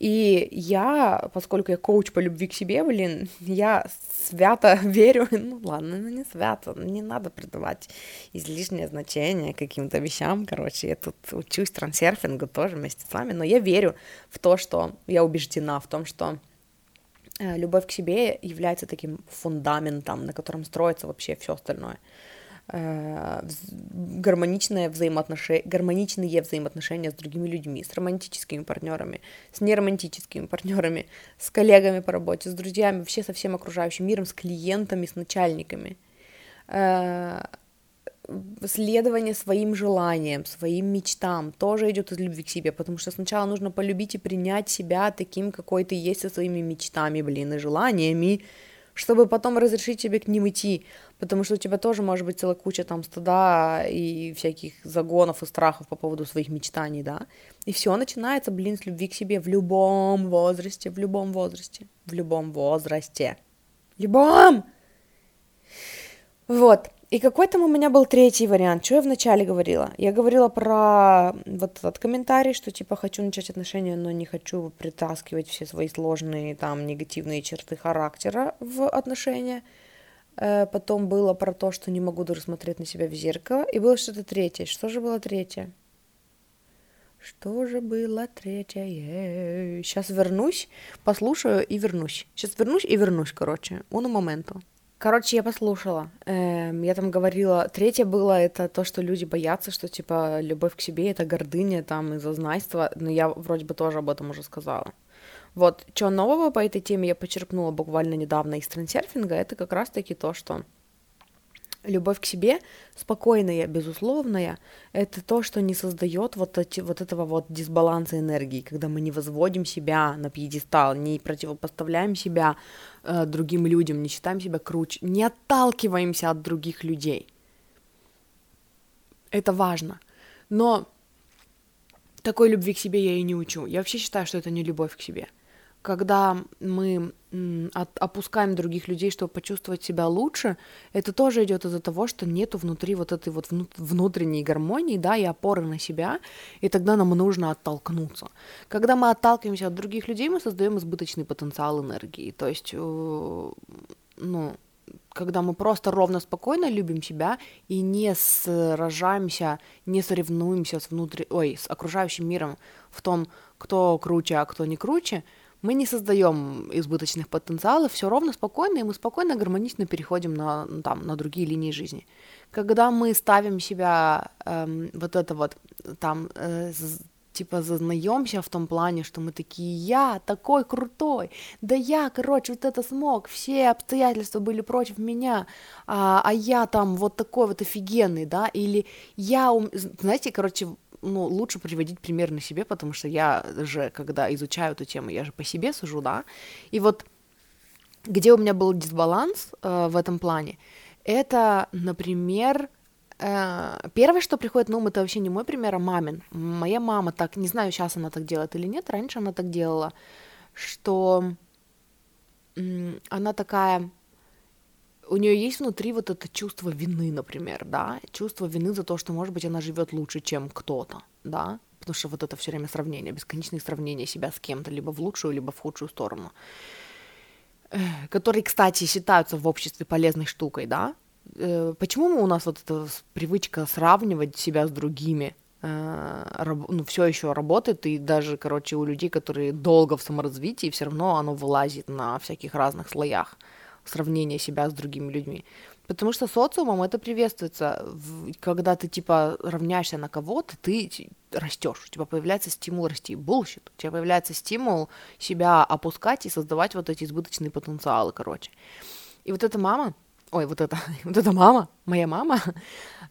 И я, поскольку я коуч по любви к себе, блин, [laughs] я свято [laughs] верю, ну ладно, ну не свято, не надо придавать излишнее значение каким-то вещам, короче, я тут учусь трансерфингу тоже вместе с вами, но я верю в то, что, я убеждена в том, что любовь к себе является таким фундаментом, на котором строится вообще все остальное. Э, гармоничное взаимоотношение, гармоничные взаимоотношения с другими людьми, с романтическими партнерами, с неромантическими партнерами, с коллегами по работе, с друзьями, вообще со всем окружающим миром, с клиентами, с начальниками. Следование своим желаниям, своим мечтам тоже идет из любви к себе, потому что сначала нужно полюбить и принять себя таким, какой ты есть со своими мечтами, блин, и желаниями, чтобы потом разрешить тебе к ним идти, потому что у тебя тоже может быть целая куча там стыда и всяких загонов и страхов по поводу своих мечтаний, да, и все начинается, блин, с любви к себе в любом возрасте, в любом возрасте, в любом возрасте, любом! Вот, и какой там у меня был третий вариант. Что я вначале говорила? Я говорила про вот этот комментарий, что типа хочу начать отношения, но не хочу притаскивать все свои сложные там негативные черты характера в отношения. Э, потом было про то, что не могу даже на себя в зеркало. И было что-то третье. Что же было третье? Что же было третье? Сейчас вернусь, послушаю и вернусь. Сейчас вернусь и вернусь, короче. Уну моменту. Короче, я послушала. Эм, я там говорила, третье было это то, что люди боятся, что типа любовь к себе это гордыня там и зазнайство, но я вроде бы тоже об этом уже сказала. Вот, что нового по этой теме я почерпнула буквально недавно из трансерфинга, это как раз-таки то, что Любовь к себе, спокойная, безусловная, это то, что не создает вот, эти, вот этого вот дисбаланса энергии, когда мы не возводим себя на пьедестал, не противопоставляем себя э, другим людям, не считаем себя круче, не отталкиваемся от других людей. Это важно. Но такой любви к себе я и не учу. Я вообще считаю, что это не любовь к себе – когда мы опускаем других людей, чтобы почувствовать себя лучше, это тоже идет из-за того, что нету внутри вот этой вот внутренней гармонии, да, и опоры на себя, и тогда нам нужно оттолкнуться. Когда мы отталкиваемся от других людей, мы создаем избыточный потенциал энергии, то есть, э, ну, когда мы просто ровно спокойно любим себя и не сражаемся, не соревнуемся с внутри, ой, с окружающим миром в том, кто круче, а кто не круче, мы не создаем избыточных потенциалов, все ровно, спокойно, и мы спокойно, гармонично переходим на, там, на другие линии жизни. Когда мы ставим себя эм, вот это вот там э, типа зазнаемся в том плане, что мы такие, я такой крутой, да я, короче, вот это смог, все обстоятельства были против меня, а, а я там вот такой вот офигенный, да, или я, знаете, короче, ну, лучше приводить пример на себе, потому что я же, когда изучаю эту тему, я же по себе сужу, да, и вот где у меня был дисбаланс э, в этом плане, это, например, э, первое, что приходит на ум, это вообще не мой пример, а мамин. Моя мама так, не знаю, сейчас она так делает или нет, раньше она так делала, что она такая у нее есть внутри вот это чувство вины, например, да, чувство вины за то, что, может быть, она живет лучше, чем кто-то, да, потому что вот это все время сравнение, бесконечные сравнения себя с кем-то, либо в лучшую, либо в худшую сторону, которые, кстати, считаются в обществе полезной штукой, да, э, почему у нас вот эта привычка сравнивать себя с другими, э, ну, все еще работает, и даже, короче, у людей, которые долго в саморазвитии, все равно оно вылазит на всяких разных слоях сравнение себя с другими людьми. Потому что социумом это приветствуется, когда ты типа равняешься на кого-то, ты растешь, у тебя появляется стимул расти. Bullshit. У тебя появляется стимул себя опускать и создавать вот эти избыточные потенциалы, короче. И вот эта мама, ой, вот эта, [laughs] вот эта мама, моя мама,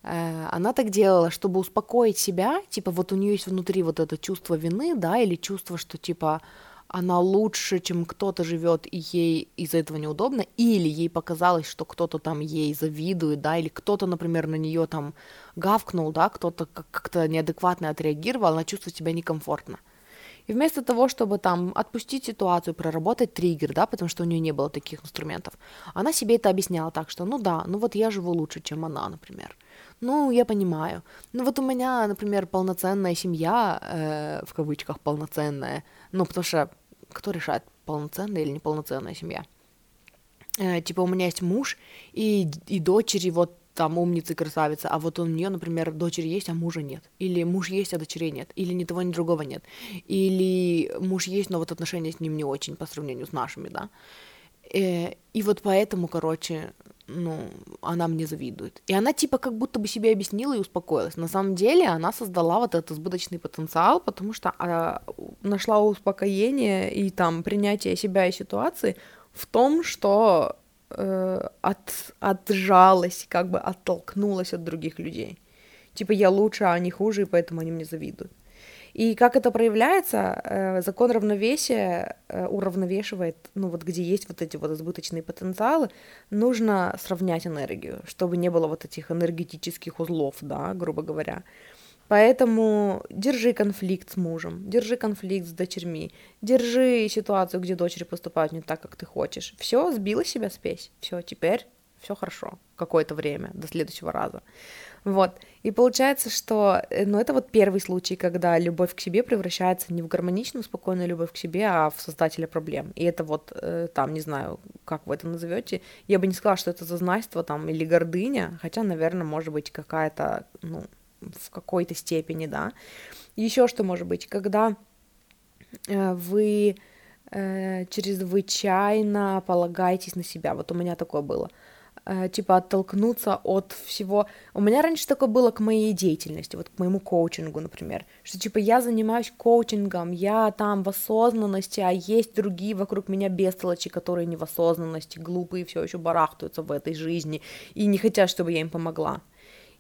э, она так делала, чтобы успокоить себя, типа вот у нее есть внутри вот это чувство вины, да, или чувство, что типа она лучше, чем кто-то живет, и ей из-за этого неудобно, или ей показалось, что кто-то там ей завидует, да, или кто-то, например, на нее там гавкнул, да, кто-то как-то неадекватно отреагировал, она чувствует себя некомфортно. И вместо того, чтобы там отпустить ситуацию, проработать триггер, да, потому что у нее не было таких инструментов, она себе это объясняла так, что, ну да, ну вот я живу лучше, чем она, например. Ну, я понимаю. Ну вот у меня, например, полноценная семья, э, в кавычках полноценная, ну потому что кто решает, полноценная или неполноценная семья? Э, типа у меня есть муж и, и дочери, вот там умница и красавица, а вот у нее, например, дочери есть, а мужа нет. Или муж есть, а дочерей нет. Или ни того, ни другого нет. Или муж есть, но вот отношения с ним не очень по сравнению с нашими, да. Э, и вот поэтому, короче, ну, она мне завидует. И она типа как будто бы себе объяснила и успокоилась. На самом деле она создала вот этот избыточный потенциал, потому что она нашла успокоение и там принятие себя и ситуации в том, что э, от, отжалась, как бы оттолкнулась от других людей. Типа я лучше, а они хуже, и поэтому они мне завидуют. И как это проявляется, э, закон равновесия э, уравновешивает, ну вот где есть вот эти вот избыточные потенциалы, нужно сравнять энергию, чтобы не было вот этих энергетических узлов, да, грубо говоря. Поэтому держи конфликт с мужем, держи конфликт с дочерьми, держи ситуацию, где дочери поступают не так, как ты хочешь. Все, сбила себя спесь. Все, теперь все хорошо. Какое-то время, до следующего раза. Вот. И получается, что, э, ну, это вот первый случай, когда любовь к себе превращается не в гармоничную, спокойную любовь к себе, а в создателя проблем. И это вот, э, там, не знаю, как вы это назовете, я бы не сказала, что это зазнайство там или гордыня, хотя, наверное, может быть какая-то, ну, в какой-то степени, да. Еще что может быть, когда э, вы э, чрезвычайно полагаетесь на себя. Вот у меня такое было. Типа оттолкнуться от всего. У меня раньше такое было к моей деятельности, вот к моему коучингу, например, что типа я занимаюсь коучингом, я там в осознанности, а есть другие вокруг меня бестолочи, которые не в осознанности, глупые, все еще барахтаются в этой жизни и не хотят, чтобы я им помогла.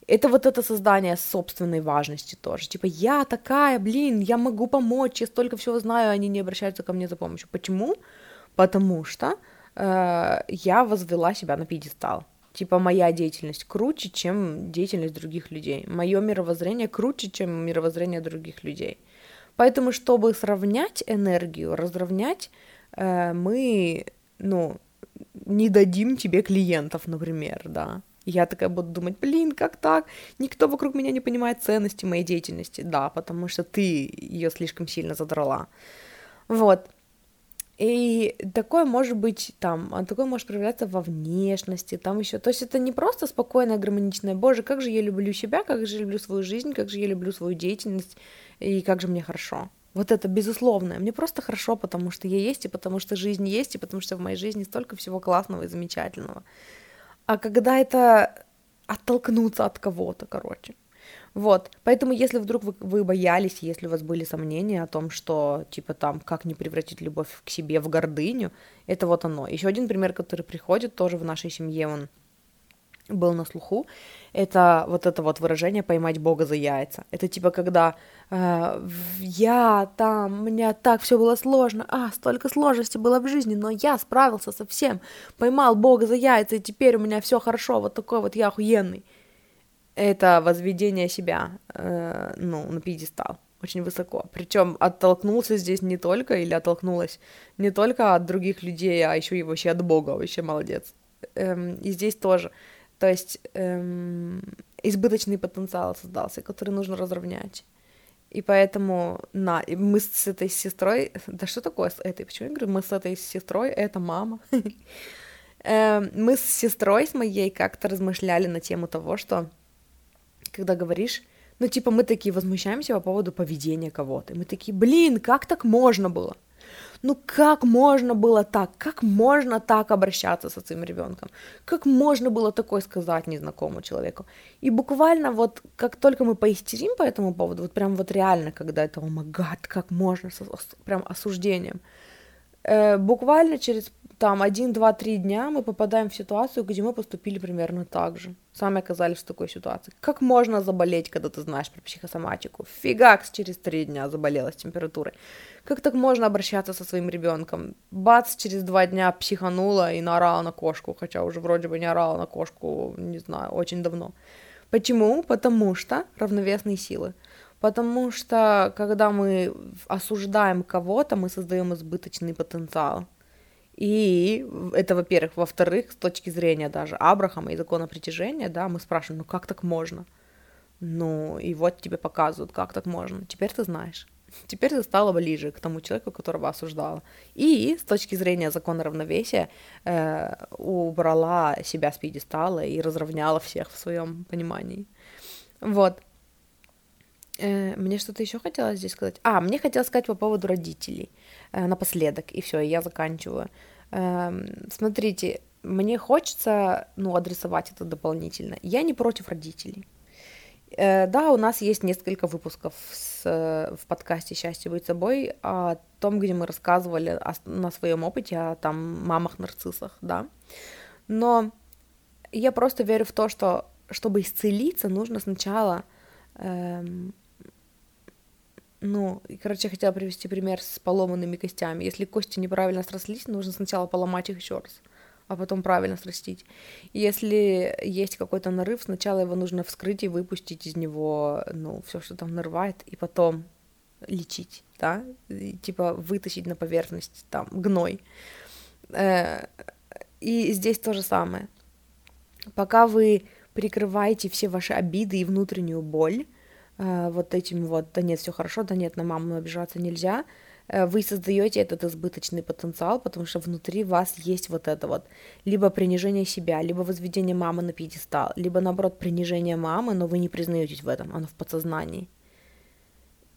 Это вот это создание собственной важности тоже. Типа, я такая, блин, я могу помочь, я столько всего знаю, они не обращаются ко мне за помощью. Почему? Потому что э, я возвела себя на пьедестал. Типа моя деятельность круче, чем деятельность других людей. Мое мировоззрение круче, чем мировоззрение других людей. Поэтому, чтобы сравнять энергию, разровнять, э, мы, ну, не дадим тебе клиентов, например, да. Я такая буду думать, блин, как так? Никто вокруг меня не понимает ценности моей деятельности. Да, потому что ты ее слишком сильно задрала. Вот. И такое может быть там, а такое может проявляться во внешности, там еще. То есть это не просто спокойное, гармоничное, боже, как же я люблю себя, как же я люблю свою жизнь, как же я люблю свою деятельность, и как же мне хорошо. Вот это безусловное. Мне просто хорошо, потому что я есть, и потому что жизнь есть, и потому что в моей жизни столько всего классного и замечательного. А когда это оттолкнуться от кого-то, короче. Вот, поэтому если вдруг вы, вы боялись, если у вас были сомнения о том, что, типа, там, как не превратить любовь к себе в гордыню, это вот оно. Еще один пример, который приходит тоже в нашей семье, он был на слуху, это вот это вот выражение «поймать Бога за яйца». Это типа когда э, я там, меня так все было сложно, а, столько сложностей было в жизни, но я справился со всем, поймал Бога за яйца, и теперь у меня все хорошо, вот такой вот я охуенный это возведение себя, э, ну, на пьедестал очень высоко. Причем оттолкнулся здесь не только, или оттолкнулась не только от других людей, а еще и вообще от Бога, вообще молодец. Эм, и здесь тоже. То есть эм, избыточный потенциал создался, который нужно разровнять. И поэтому, на, мы с этой сестрой, [laughs] да что такое с этой, почему я говорю, мы с этой сестрой, это мама. [laughs] Эм, мы с сестрой, с моей, как-то размышляли на тему того, что когда говоришь, ну, типа, мы такие возмущаемся по поводу поведения кого-то. Мы такие, блин, как так можно было? Ну как можно было так? Как можно так обращаться со своим ребенком? Как можно было такое сказать незнакомому человеку? И буквально вот как только мы поистерим по этому поводу, вот прям вот реально, когда это, о гад, как можно, с, прям осуждением, буквально через там один, два, три дня мы попадаем в ситуацию, где мы поступили примерно так же. Сами оказались в такой ситуации. Как можно заболеть, когда ты знаешь про психосоматику? Фигакс через три дня заболела с температурой. Как так можно обращаться со своим ребенком? Бац, через два дня психанула и наорала на кошку, хотя уже вроде бы не орала на кошку, не знаю, очень давно. Почему? Потому что равновесные силы. Потому что когда мы осуждаем кого-то, мы создаем избыточный потенциал. И это, во-первых. Во-вторых, с точки зрения даже Абрахама и закона притяжения, да, мы спрашиваем, ну как так можно? Ну, и вот тебе показывают, как так можно. Теперь ты знаешь. Теперь ты стала ближе к тому человеку, которого осуждала. И с точки зрения закона равновесия э, убрала себя с пьедестала и разровняла всех в своем понимании. Вот. Э, мне что-то еще хотелось здесь сказать. А, мне хотелось сказать по поводу родителей э, напоследок, и все, я заканчиваю. Э, смотрите, мне хочется, ну, адресовать это дополнительно. Я не против родителей. Э, да, у нас есть несколько выпусков с, в подкасте «Счастье быть собой» о том, где мы рассказывали о, на своем опыте о там мамах-нарциссах, да. Но я просто верю в то, что чтобы исцелиться, нужно сначала эм, ну, короче, я хотела привести пример с поломанными костями. Если кости неправильно срослись, нужно сначала поломать их еще раз, а потом правильно срастить. Если есть какой-то нарыв, сначала его нужно вскрыть и выпустить из него, ну, все, что там нарывает, и потом лечить, да, и, типа вытащить на поверхность там гной. Э, и здесь то же самое. Пока вы прикрываете все ваши обиды и внутреннюю боль, вот этим вот, да нет, все хорошо, да нет, на маму обижаться нельзя, э, вы создаете этот избыточный потенциал, потому что внутри вас есть вот это вот либо принижение себя, либо возведение мамы на пьедестал, либо наоборот принижение мамы, но вы не признаетесь в этом, оно в подсознании.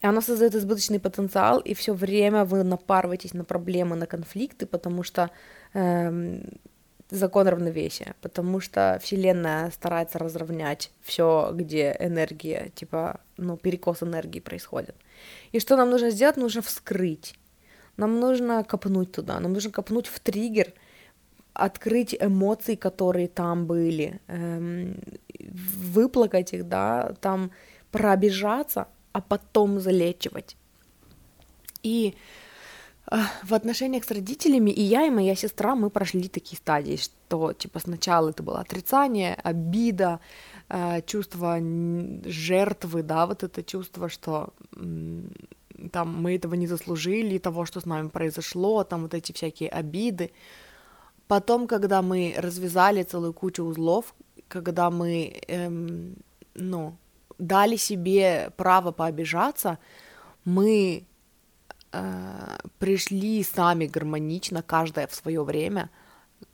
И оно создает избыточный потенциал, и все время вы напарываетесь на проблемы, на конфликты, потому что эм, закон равновесия, потому что Вселенная старается разровнять все, где энергия, типа, ну, перекос энергии происходит. И что нам нужно сделать? Нужно вскрыть. Нам нужно копнуть туда, нам нужно копнуть в триггер, открыть эмоции, которые там были, эм, выплакать их, да, там пробежаться, а потом залечивать. И в отношениях с родителями и я, и моя сестра, мы прошли такие стадии, что, типа, сначала это было отрицание, обида, э, чувство жертвы, да, вот это чувство, что там мы этого не заслужили, того, что с нами произошло, там вот эти всякие обиды. Потом, когда мы развязали целую кучу узлов, когда мы, эм, ну, дали себе право пообижаться, мы э, пришли сами гармонично, каждая в свое время,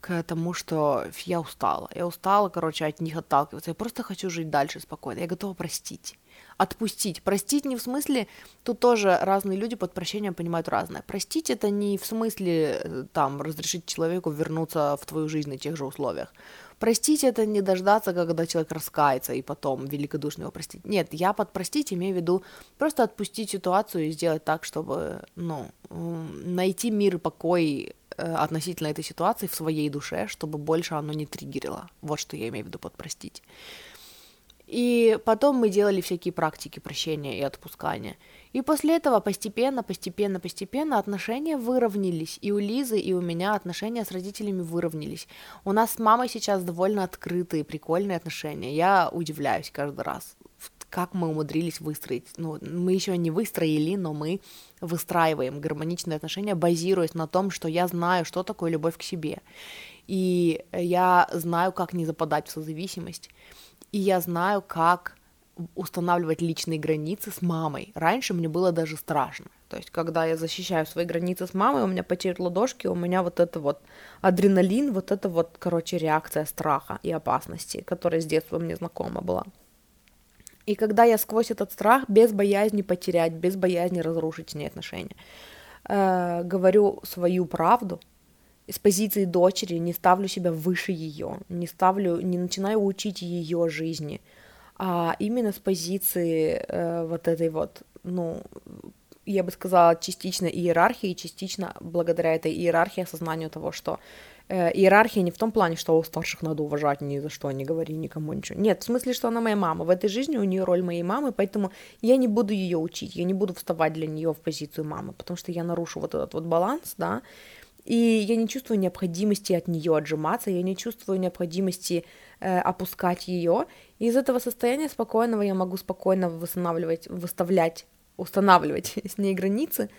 к тому, что я устала. Я устала, короче, от них отталкиваться. Я просто хочу жить дальше спокойно. Я готова простить. Отпустить. Простить не в смысле... Тут тоже разные люди под прощением понимают разное. Простить это не в смысле, э, там, разрешить человеку вернуться в твою жизнь на тех же условиях. Простить это не дождаться, когда человек раскается и потом великодушно его простить. Нет, я под простить имею в виду просто отпустить ситуацию и сделать так, чтобы, ну, найти мир и покой э, относительно этой ситуации в своей душе, чтобы больше оно не триггерило. Вот что я имею в виду под простить. И потом мы делали всякие практики прощения и отпускания. И после этого постепенно, постепенно, постепенно отношения выровнялись. И у Лизы, и у меня отношения с родителями выровнялись. У нас с мамой сейчас довольно открытые, прикольные отношения. Я удивляюсь каждый раз, как мы умудрились выстроить. Ну, мы еще не выстроили, но мы выстраиваем гармоничные отношения, базируясь на том, что я знаю, что такое любовь к себе. И я знаю, как не западать в созависимость и я знаю, как устанавливать личные границы с мамой. Раньше мне было даже страшно. То есть, когда я защищаю свои границы с мамой, у меня потеют ладошки, у меня вот это вот адреналин, вот это вот, короче, реакция страха и опасности, которая с детства мне знакома была. И когда я сквозь этот страх, без боязни потерять, без боязни разрушить с ней отношения, э, говорю свою правду, с позиции дочери не ставлю себя выше ее, не ставлю, не начинаю учить ее жизни, а именно с позиции э, вот этой вот, ну, я бы сказала, частично иерархии, частично благодаря этой иерархии осознанию того, что э, иерархия не в том плане, что у старших надо уважать ни за что, не говори никому ничего. Нет, в смысле, что она моя мама. В этой жизни у нее роль моей мамы, поэтому я не буду ее учить, я не буду вставать для нее в позицию мамы, потому что я нарушу вот этот вот баланс, да, и я не чувствую необходимости от нее отжиматься, я не чувствую необходимости э, опускать ее. Из этого состояния спокойного я могу спокойно восстанавливать, выставлять, устанавливать [laughs] с ней границы,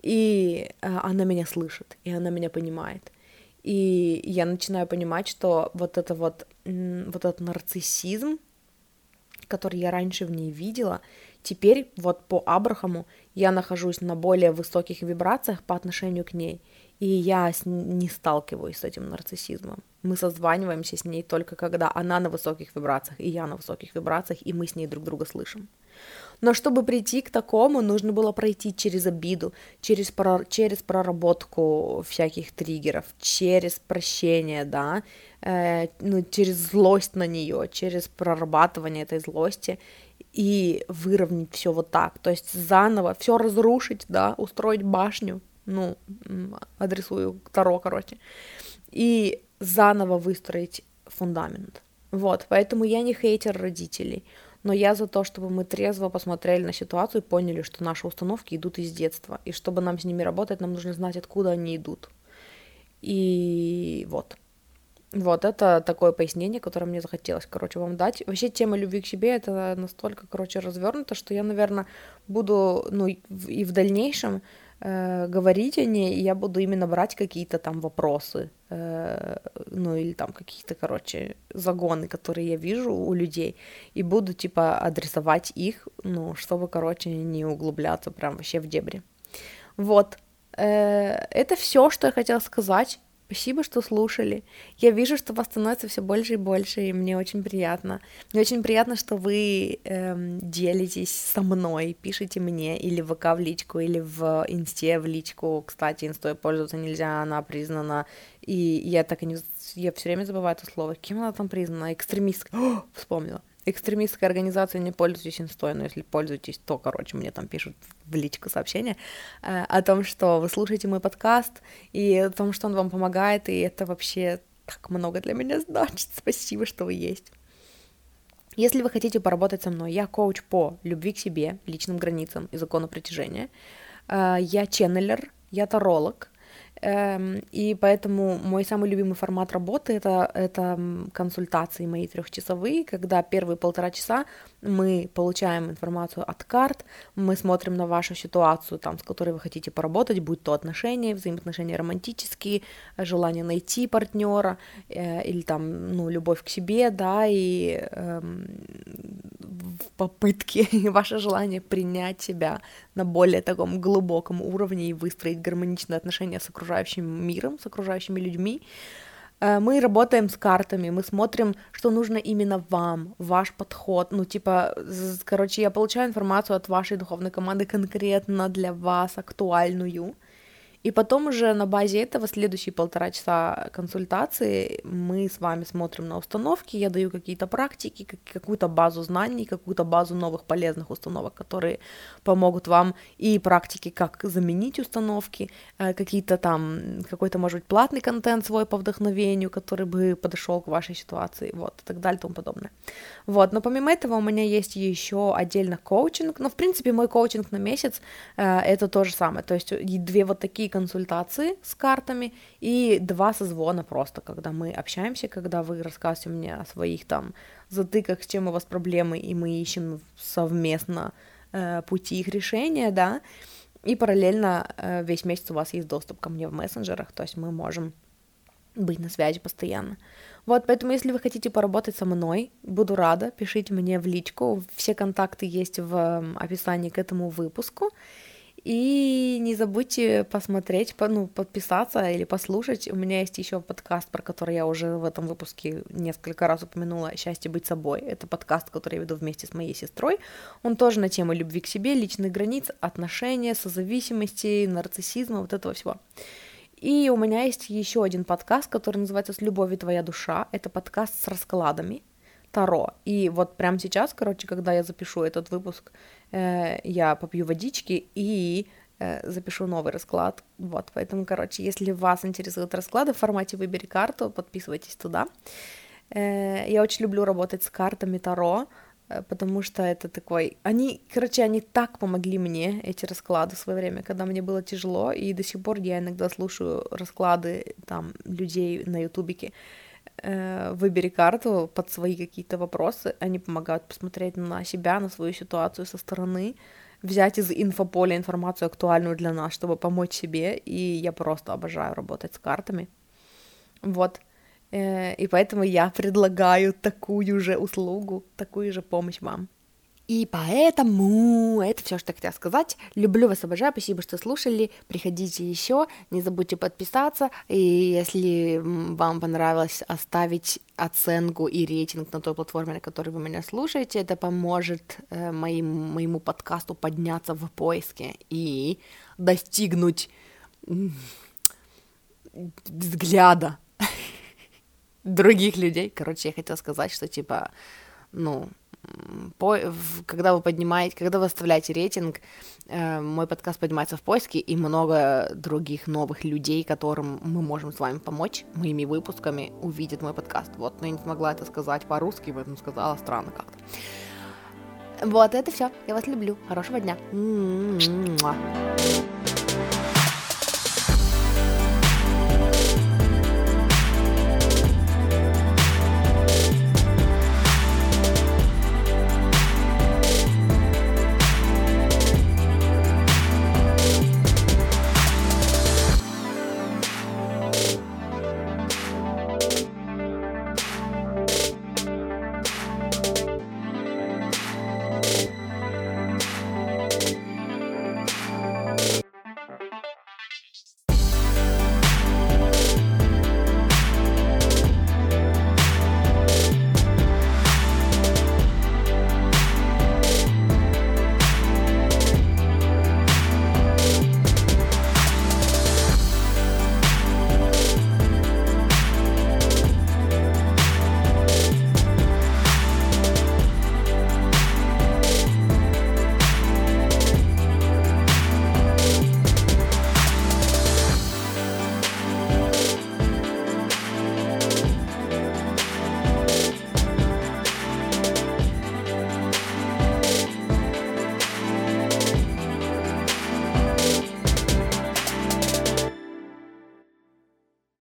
и э, она меня слышит, и она меня понимает. И я начинаю понимать, что вот это вот, вот этот нарциссизм, который я раньше в ней видела, теперь вот по Абрахаму я нахожусь на более высоких вибрациях по отношению к ней — и я не сталкиваюсь с этим нарциссизмом. Мы созваниваемся с ней только когда она на высоких вибрациях, и я на высоких вибрациях, и мы с ней друг друга слышим. Но чтобы прийти к такому, нужно было пройти через обиду, через, про, через проработку всяких триггеров, через прощение, да, э, ну, через злость на нее, через прорабатывание этой злости и выровнять все вот так, то есть заново все разрушить, да, устроить башню, ну, адресую Таро, короче, и заново выстроить фундамент. Вот, поэтому я не хейтер родителей, но я за то, чтобы мы трезво посмотрели на ситуацию и поняли, что наши установки идут из детства, и чтобы нам с ними работать, нам нужно знать, откуда они идут. И вот. Вот, это такое пояснение, которое мне захотелось, короче, вам дать. Вообще, тема любви к себе, это настолько, короче, развернуто, что я, наверное, буду, ну, и в дальнейшем э, говорить о ней, и я буду именно брать какие-то там вопросы, э, ну или там какие-то, короче, загоны, которые я вижу у людей, и буду типа адресовать их, ну, чтобы, короче, не углубляться прям вообще в дебри. Вот, э, это все, что я хотела сказать. Спасибо, что слушали. Я вижу, что вас становится все больше и больше, и мне очень приятно. Мне очень приятно, что вы эм, делитесь со мной, пишите мне или в ВК в личку, или в Инсте в личку. Кстати, Инстой пользоваться нельзя, она признана. И я так и не... Я все время забываю это слово. Кем она там признана? Экстремистка. О, [gasps] вспомнила экстремистской организации не пользуйтесь инстой, но если пользуетесь, то, короче, мне там пишут в личку сообщение э, о том, что вы слушаете мой подкаст, и о том, что он вам помогает, и это вообще так много для меня значит. [laughs] Спасибо, что вы есть. Если вы хотите поработать со мной, я коуч по любви к себе, личным границам и закону притяжения. Э, я ченнелер, я таролог, и поэтому мой самый любимый формат работы это, это консультации мои трехчасовые, когда первые полтора часа мы получаем информацию от карт, мы смотрим на вашу ситуацию, там, с которой вы хотите поработать, будь то отношения, взаимоотношения романтические, желание найти партнера э, или там, ну, любовь к себе, да, и э, в попытке [laughs] ваше желание принять себя на более таком глубоком уровне и выстроить гармоничные отношения с окружающим миром, с окружающими людьми, мы работаем с картами, мы смотрим, что нужно именно вам, ваш подход, ну, типа, короче, я получаю информацию от вашей духовной команды конкретно для вас, актуальную, и потом уже на базе этого следующие полтора часа консультации мы с вами смотрим на установки, я даю какие-то практики, какую-то базу знаний, какую-то базу новых полезных установок, которые помогут вам и практики, как заменить установки, э, какие-то там, какой-то, может быть, платный контент свой по вдохновению, который бы подошел к вашей ситуации, вот, и так далее и тому подобное. Вот, но помимо этого у меня есть еще отдельно коучинг, но, в принципе, мой коучинг на месяц э, это то же самое, то есть две вот такие консультации с картами и два созвона просто, когда мы общаемся, когда вы рассказываете мне о своих там затыках, с чем у вас проблемы, и мы ищем совместно э, пути их решения, да, и параллельно э, весь месяц у вас есть доступ ко мне в мессенджерах, то есть мы можем быть на связи постоянно. Вот, поэтому, если вы хотите поработать со мной, буду рада, пишите мне в личку, все контакты есть в описании к этому выпуску. И не забудьте посмотреть, ну, подписаться или послушать. У меня есть еще подкаст, про который я уже в этом выпуске несколько раз упомянула «Счастье быть собой». Это подкаст, который я веду вместе с моей сестрой. Он тоже на тему любви к себе, личных границ, отношения, созависимости, нарциссизма, вот этого всего. И у меня есть еще один подкаст, который называется «С любовью твоя душа». Это подкаст с раскладами, Таро. И вот прямо сейчас, короче, когда я запишу этот выпуск, э, я попью водички и э, запишу новый расклад. Вот, поэтому, короче, если вас интересуют расклады в формате «Выбери карту», подписывайтесь туда. Э, я очень люблю работать с картами Таро, э, потому что это такой... Они, короче, они так помогли мне, эти расклады, в свое время, когда мне было тяжело, и до сих пор я иногда слушаю расклады там людей на ютубике, выбери карту под свои какие-то вопросы, они помогают посмотреть на себя, на свою ситуацию со стороны, взять из инфополя информацию актуальную для нас, чтобы помочь себе, и я просто обожаю работать с картами. Вот. Э, и поэтому я предлагаю такую же услугу, такую же помощь вам. И поэтому это все, что я хотела сказать. Люблю вас, обожаю, спасибо, что слушали. Приходите еще, не забудьте подписаться. И если вам понравилось оставить оценку и рейтинг на той платформе, на которой вы меня слушаете, это поможет э, моим, моему подкасту подняться в поиске и достигнуть взгляда [laughs] других людей. Короче, я хотела сказать, что типа, ну, по, когда вы поднимаете, когда вы оставляете рейтинг, э, мой подкаст поднимается в поиске, и много других новых людей, которым мы можем с вами помочь моими выпусками, увидят мой подкаст. Вот, но я не смогла это сказать по-русски, поэтому сказала странно как-то. Вот, это все. Я вас люблю. Хорошего дня.